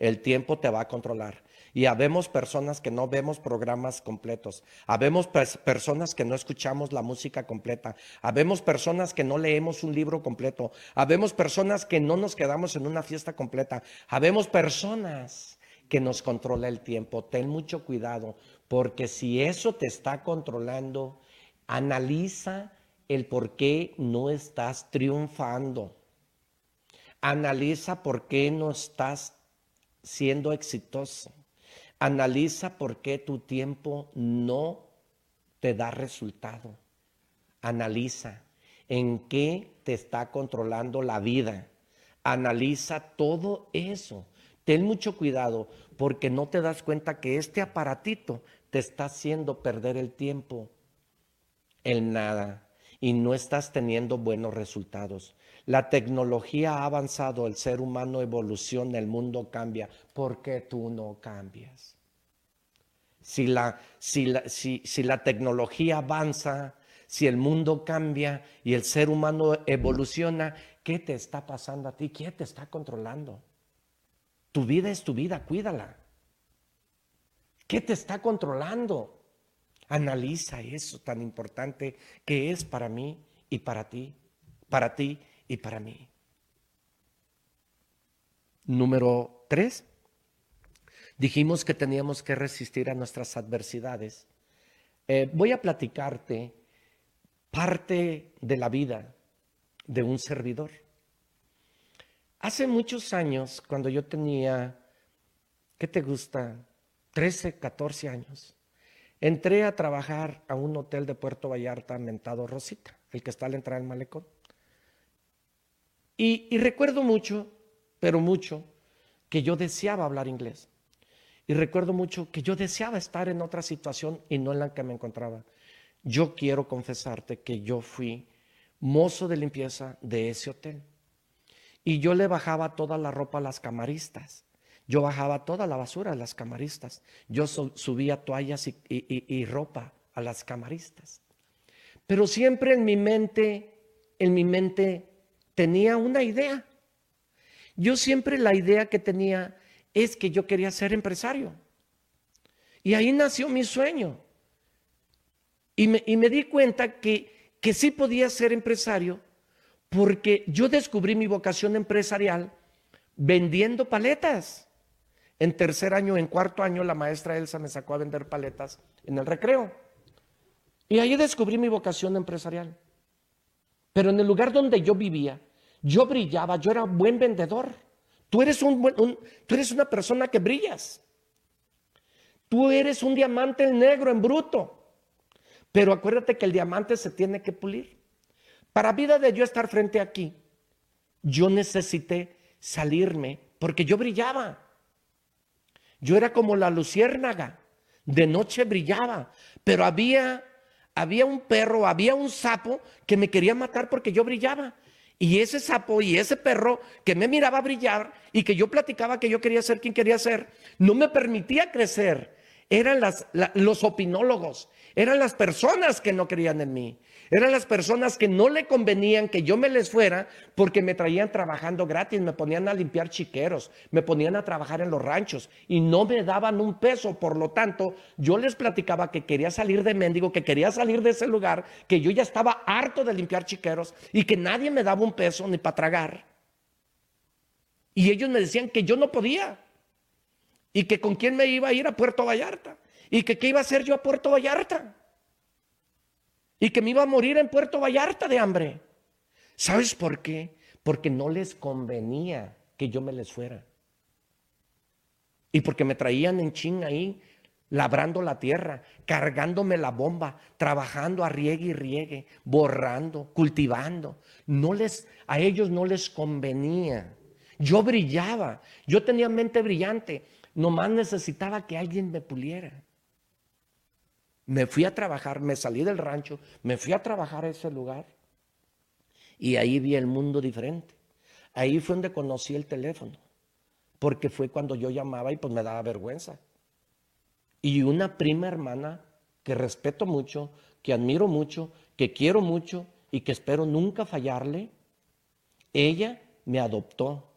El tiempo te va a controlar. Y habemos personas que no vemos programas completos. Habemos personas que no escuchamos la música completa. Habemos personas que no leemos un libro completo. Habemos personas que no nos quedamos en una fiesta completa. Habemos personas que nos controla el tiempo. Ten mucho cuidado, porque si eso te está controlando, analiza el por qué no estás triunfando. Analiza por qué no estás siendo exitoso. Analiza por qué tu tiempo no te da resultado. Analiza en qué te está controlando la vida. Analiza todo eso Ten mucho cuidado porque no te das cuenta que este aparatito te está haciendo perder el tiempo en nada y no estás teniendo buenos resultados. La tecnología ha avanzado, el ser humano evoluciona, el mundo cambia. ¿Por qué tú no cambias? Si la, tecnología avanza, si el mundo cambia y el ser humano evoluciona, ¿qué te está pasando a ti? ¿Quién te está controlando? Tu vida es tu vida, cuídala. ¿Qué te está controlando? Analiza eso tan importante que es para mí y para ti, para ti y para mí. Número tres, dijimos que teníamos que resistir a nuestras adversidades. Eh, voy a platicarte parte de la vida de un servidor. Hace muchos años, cuando yo tenía, ¿qué te gusta? 13, 14 años, entré a trabajar a un hotel de Puerto Vallarta mentado Rosita, el que está a la entrada del malecón. Y, recuerdo mucho, pero mucho, que yo deseaba hablar inglés. Y recuerdo mucho que yo deseaba estar en otra situación y no en la que me encontraba. Yo quiero confesarte que yo fui mozo de limpieza de ese hotel. Y yo le bajaba toda la ropa a las camaristas. Yo bajaba toda la basura a las camaristas. Yo subía toallas y ropa a las camaristas. Pero siempre en mi mente, en mi mente tenía una idea. Yo siempre la idea que tenía es que yo quería ser empresario. Y ahí nació mi sueño. Y me, y me di cuenta que, que sí podía ser empresario porque yo descubrí mi vocación empresarial vendiendo paletas. En tercer año, en cuarto año, la maestra Elsa me sacó a vender paletas en el recreo. Y ahí descubrí mi vocación empresarial. Pero en el lugar donde yo vivía, yo brillaba, yo era buen vendedor. Tú eres, un, tú eres una persona que brillas. Tú eres un diamante negro en bruto. Pero acuérdate que el diamante se tiene que pulir. Para vida de yo estar frente aquí, yo necesité salirme porque yo brillaba. Yo era como la luciérnaga. De noche brillaba, pero había había un perro, había un sapo que me quería matar porque yo brillaba. Y ese sapo y ese perro que me miraba brillar y que yo platicaba que yo quería ser quien quería ser, no me permitía crecer. Eran las, los opinólogos, eran las personas que no creían en mí. Eran las personas que no le convenían que yo me les fuera porque me traían trabajando gratis, me ponían a limpiar chiqueros, me ponían a trabajar en los ranchos y no me daban un peso. Por lo tanto, yo les platicaba que quería salir de mendigo, que quería salir de ese lugar, que yo ya estaba harto de limpiar chiqueros y que nadie me daba un peso ni para tragar. Y ellos me decían que yo no podía y que con quién me iba a ir a Puerto Vallarta y que qué iba a hacer yo a Puerto Vallarta y que me iba a morir en Puerto Vallarta de hambre. ¿Sabes por qué? Porque no les convenía que yo me les fuera. Y porque me traían en ching ahí, labrando la tierra, cargándome la bomba, trabajando a riegue y riegue, borrando, cultivando. No les, a ellos no les convenía. Yo brillaba, yo tenía mente brillante, nomás necesitaba que alguien me puliera. Me fui a trabajar, me salí del rancho, me fui a trabajar a ese lugar y ahí vi el mundo diferente. Ahí fue donde conocí el teléfono, porque fue cuando yo llamaba y pues me daba vergüenza. Y una prima hermana que respeto mucho, que admiro mucho, que quiero mucho y que espero nunca fallarle, ella me adoptó.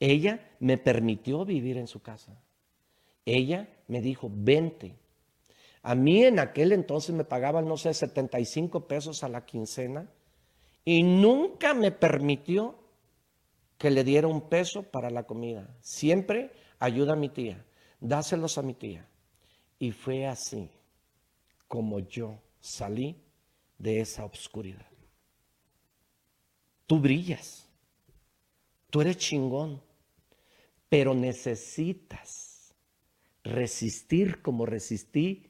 Ella me permitió vivir en su casa. Ella me dijo, vente, a mí en aquel entonces me pagaban, no sé, 75 pesos a la quincena y nunca me permitió que le diera un peso para la comida. Siempre ayuda a mi tía, dáselos a mi tía. Y fue así como yo salí de esa obscuridad. Tú brillas, tú eres chingón, pero necesitas resistir como resistí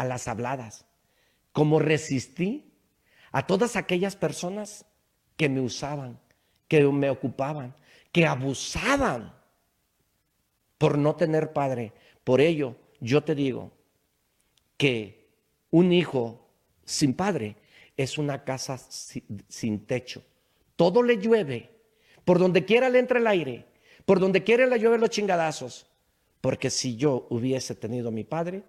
a las habladas, como resistí a todas aquellas personas que me usaban, que me ocupaban, que abusaban por no tener padre. Por ello, yo te digo que un hijo sin padre es una casa sin techo. Todo le llueve, por donde quiera le entra el aire, por donde quiera le llueve los chingadazos. Porque si yo hubiese tenido mi padre,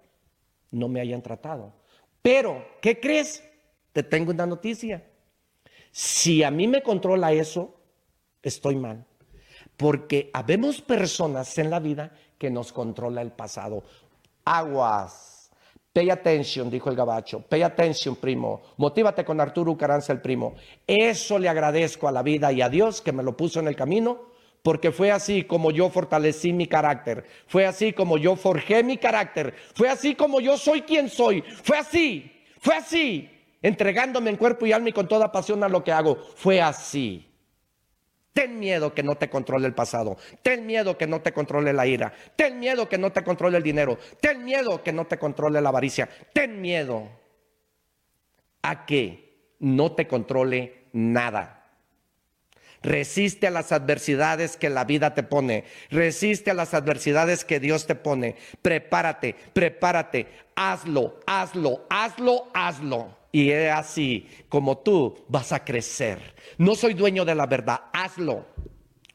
no me hayan tratado. Pero, ¿qué crees? Te tengo una noticia. Si a mí me controla eso, estoy mal. Porque habemos personas en la vida que nos controla el pasado. Aguas. Pay attention, dijo el gabacho. Pay attention, primo. Motívate con Arturo Ucaranza, el primo. Eso le agradezco a la vida y a Dios que me lo puso en el camino, porque fue así como yo fortalecí mi carácter. Fue así como yo forjé mi carácter. Fue así como yo soy quien soy. Fue así. Fue así. Entregándome en cuerpo y alma y con toda pasión a lo que hago. Fue así. Ten miedo que no te controle el pasado. Ten miedo que no te controle la ira. Ten miedo que no te controle el dinero. Ten miedo que no te controle la avaricia. Ten miedo a que no te controle nada. Resiste a las adversidades que la vida te pone. Resiste a las adversidades que Dios te pone. Prepárate, prepárate. Hazlo, hazlo, hazlo, hazlo. Y es así como tú vas a crecer. No soy dueño de la verdad. Hazlo.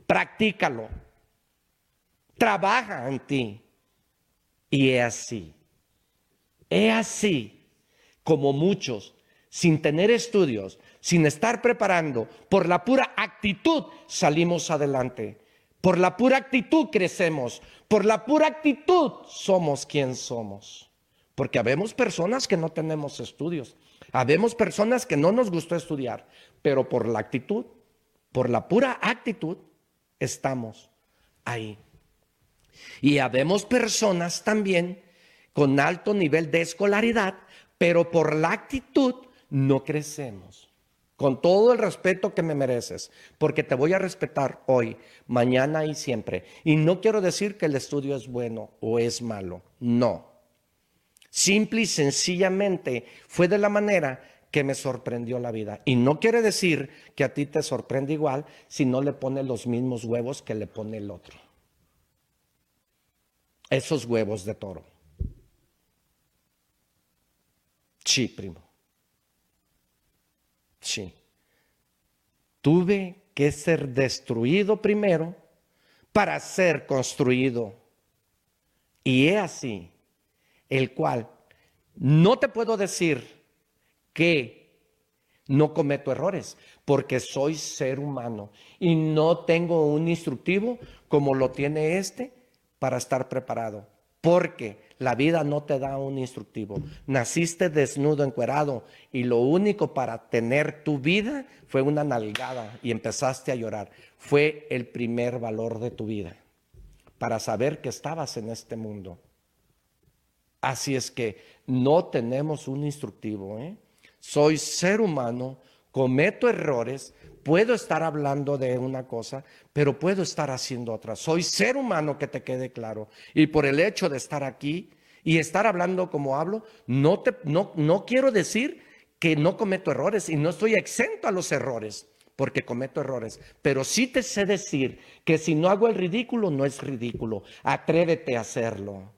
Practícalo. Trabaja en ti. Y es así. Es así como muchos, sin tener estudios, sin estar preparando, por la pura actitud salimos adelante. Por la pura actitud crecemos. Por la pura actitud somos quien somos. Porque habemos personas que no tenemos estudios. Habemos personas que no nos gustó estudiar, pero por la actitud, por la pura actitud, estamos ahí. Y habemos personas también con alto nivel de escolaridad, pero por la actitud no crecemos. Con todo el respeto que me mereces, porque te voy a respetar hoy, mañana y siempre. Y no quiero decir que el estudio es bueno o es malo, no. Simple y sencillamente fue de la manera que me sorprendió la vida. Y no quiere decir que a ti te sorprende igual si no le pone los mismos huevos que le pone el otro. Esos huevos de toro. Sí, primo. Tuve que ser destruido primero para ser construido. Y he así el cual no te puedo decir que no cometo errores, porque soy ser humano y no tengo un instructivo como lo tiene este para estar preparado, porque la vida no te da un instructivo. Naciste desnudo, encuerado, y lo único para tener tu vida fue una nalgada y empezaste a llorar. Fue el primer valor de tu vida, para saber que estabas en este mundo. Así es que no tenemos un instructivo. ¿eh? Soy ser humano, cometo errores, puedo estar hablando de una cosa, pero puedo estar haciendo otra. Soy ser humano, que te quede claro. Y por el hecho de estar aquí y estar hablando como hablo, no, te, no, no quiero decir que no cometo errores y no estoy exento a los errores porque cometo errores, pero sí te sé decir que si no hago el ridículo, no es ridículo. Atrévete a hacerlo.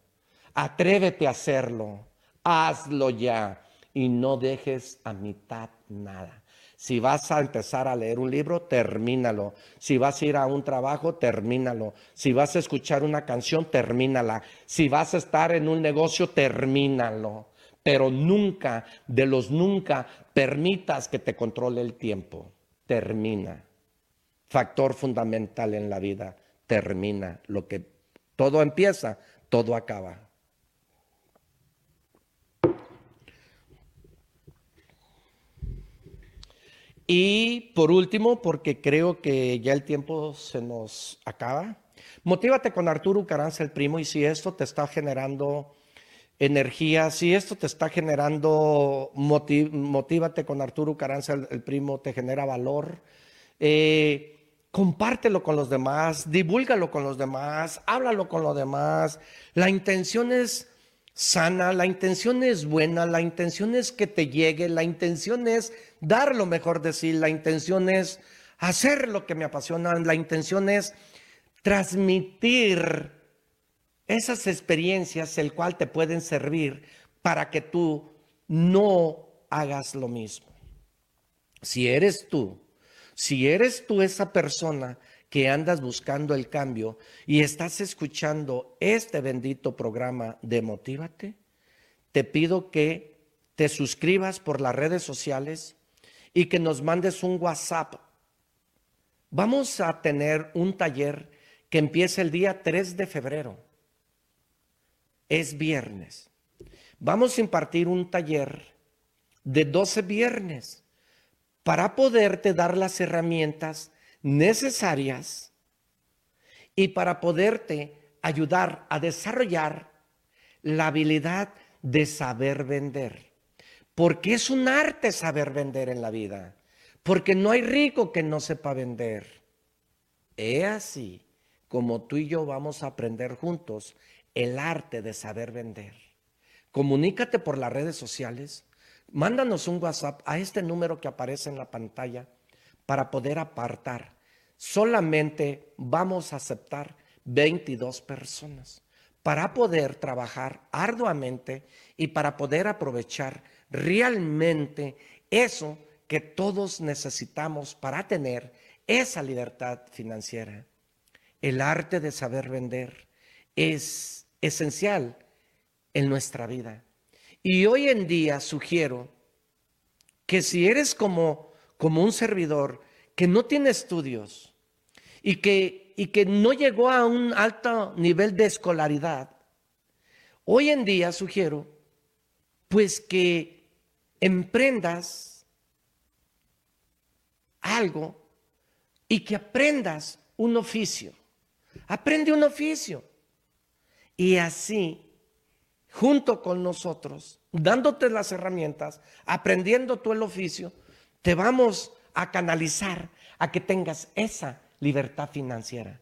Atrévete a hacerlo, hazlo ya y no dejes a mitad nada. Si vas a empezar a leer un libro, termínalo. Si vas a ir a un trabajo, termínalo. Si vas a escuchar una canción, termínala. Si vas a estar en un negocio, termínalo. Pero nunca, de los nunca, permitas que te controle el tiempo. Termina. Factor fundamental en la vida. Termina. Lo que todo empieza, todo acaba. Y por último, porque creo que ya el tiempo se nos acaba, motívate con Arturo Caranza, el primo, y si esto te está generando energía, si esto te está generando, motívate con Arturo Caranza, el, primo, te genera valor. Eh, compártelo con los demás, divúlgalo con los demás, háblalo con los demás. La intención es sana, la intención es buena, la intención es que te llegue, la intención es dar lo mejor de sí, la intención es hacer lo que me apasiona, la intención es transmitir esas experiencias, el cual te pueden servir para que tú no hagas lo mismo. Si eres tú, si eres tú esa persona que andas buscando el cambio y estás escuchando este bendito programa de Motívate, te pido que te suscribas por las redes sociales y que nos mandes un WhatsApp. Vamos a tener un taller que empieza el día 3 de febrero. es viernes. Vamos a impartir un taller de 12 viernes para poderte dar las herramientas necesarias y para poderte ayudar a desarrollar la habilidad de saber vender. Porque es un arte saber vender en la vida. Porque no hay rico que no sepa vender. Es así como tú y yo vamos a aprender juntos el arte de saber vender. Comunícate por las redes sociales. Mándanos un WhatsApp a este número que aparece en la pantalla para poder apartar. Solamente vamos a aceptar 22 personas para poder trabajar arduamente y para poder aprovechar realmente eso que todos necesitamos para tener esa libertad financiera. El arte de saber vender es esencial en nuestra vida. Y hoy en día sugiero que si eres como, como un servidor que no tiene estudios y que, y que no llegó a un alto nivel de escolaridad, hoy en día sugiero pues que emprendas algo y que aprendas un oficio. Aprende un oficio. Y así, junto con nosotros, dándote las herramientas, aprendiendo tú el oficio, te vamos a canalizar a que tengas esa libertad financiera.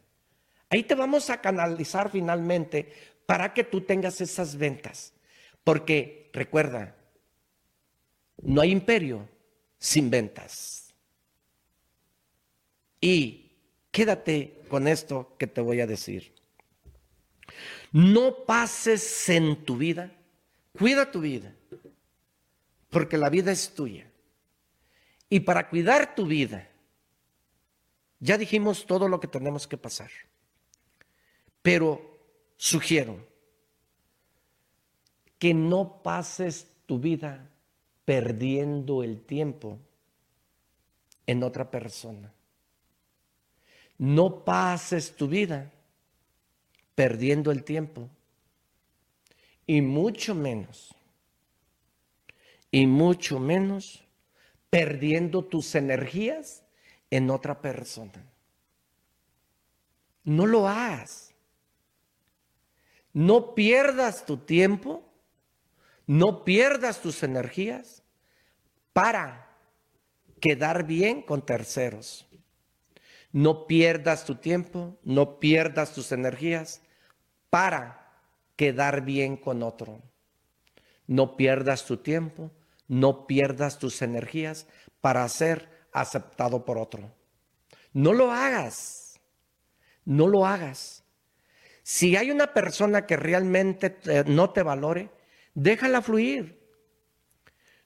Ahí te vamos a canalizar finalmente para que tú tengas esas ventas. Porque recuerda, no hay imperio sin ventas. Y quédate con esto que te voy a decir. No pases en tu vida, cuida tu vida, porque la vida es tuya. Y para cuidar tu vida, ya dijimos todo lo que tenemos que pasar. Pero sugiero que no pases tu vida perdiendo el tiempo en otra persona. No pases tu vida perdiendo el tiempo. Y mucho menos, y mucho menos perdiendo tus energías en otra persona. No lo hagas. No pierdas tu tiempo, no pierdas tus energías para quedar bien con terceros. No pierdas tu tiempo, no pierdas tus energías para quedar bien con otro. No pierdas tu tiempo, no pierdas tus energías para ser aceptado por otro. No lo hagas, no lo hagas. Si hay una persona que realmente no te valore, déjala fluir.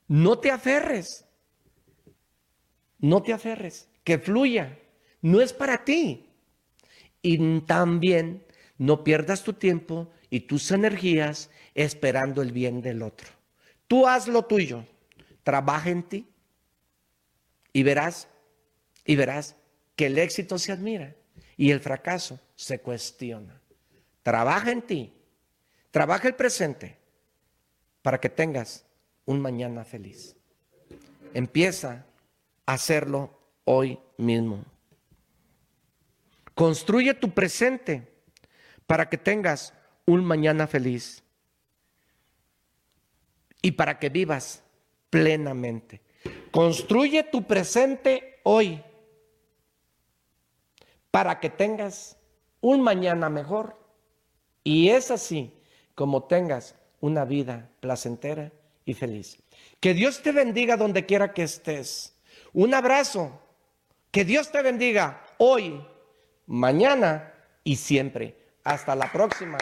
No te aferres. No te aferres, que fluya. No es para ti. Y también no pierdas tu tiempo y tus energías esperando el bien del otro. Tú haz lo tuyo, trabaja en ti y verás, y verás que el éxito se admira y el fracaso se cuestiona. Trabaja en ti, trabaja el presente para que tengas un mañana feliz. Empieza a hacerlo hoy mismo. Construye tu presente para que tengas un mañana feliz y para que vivas plenamente. Construye tu presente hoy para que tengas un mañana mejor y es así como tengas una vida placentera y feliz. Que Dios te bendiga donde quiera que estés. Un abrazo. Que Dios te bendiga hoy, mañana y siempre. Hasta la próxima.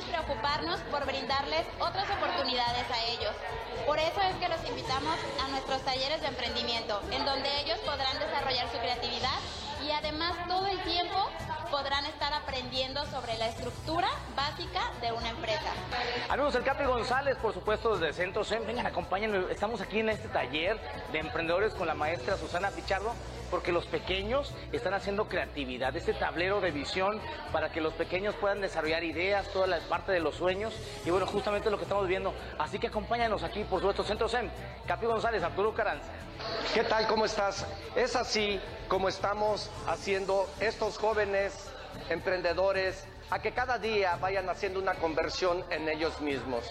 Preocuparnos por brindarles otras oportunidades a ellos. Por eso es que los invitamos a nuestros talleres de emprendimiento, en donde ellos podrán desarrollar su creatividad y además todo el tiempo podrán estar aprendiendo sobre la estructura básica de una empresa. Amigos, el Capi González, por supuesto, desde Centro SEM. Vengan, acompáñenme. Estamos aquí en este taller de emprendedores con la maestra Susana Pichardo porque los pequeños están haciendo creatividad, este tablero de visión para que los pequeños puedan desarrollar ideas, toda la parte de los sueños y bueno, justamente lo que estamos viendo. Así que acompáñanos aquí por supuesto Centro SEM, Capi González, Arturo Caranza. ¿Qué tal? ¿Cómo estás? Es así como estamos haciendo estos jóvenes emprendedores a que cada día vayan haciendo una conversión en ellos mismos.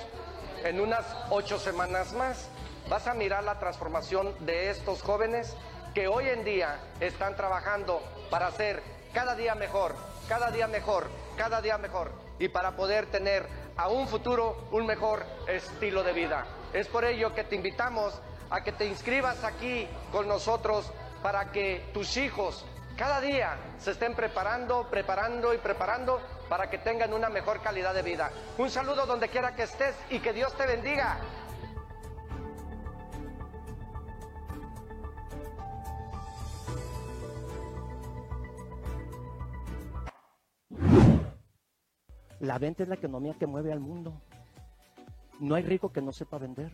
En unas ocho semanas más vas a mirar la transformación de estos jóvenes que hoy en día están trabajando para ser cada día mejor, cada día mejor, cada día mejor y para poder tener a un futuro un mejor estilo de vida. Es por ello que te invitamos a que te inscribas aquí con nosotros para que tus hijos cada día se estén preparando, preparando y preparando para que tengan una mejor calidad de vida. Un saludo donde quiera que estés y que Dios te bendiga. La venta es la economía que mueve al mundo. No hay rico que no sepa vender.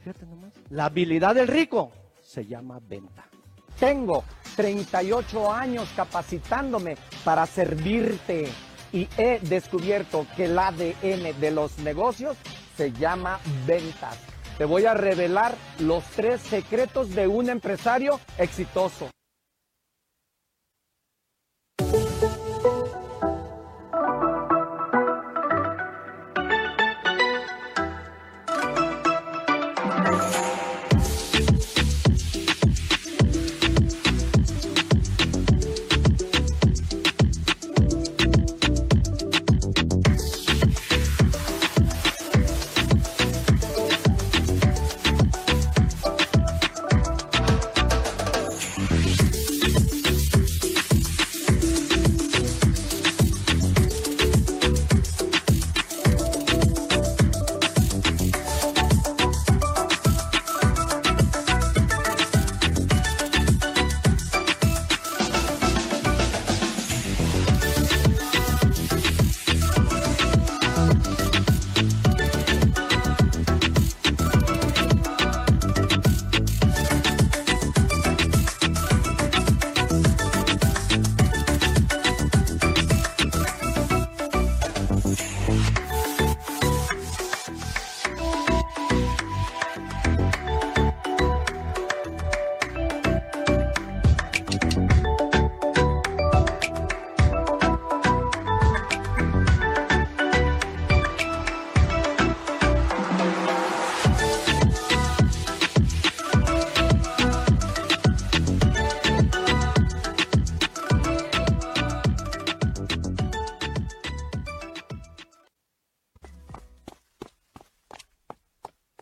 Fíjate nomás. La habilidad del rico se llama venta. Tengo 38 años capacitándome para servirte y he descubierto que el ADN de los negocios se llama ventas. Te voy a revelar los tres secretos de un empresario exitoso.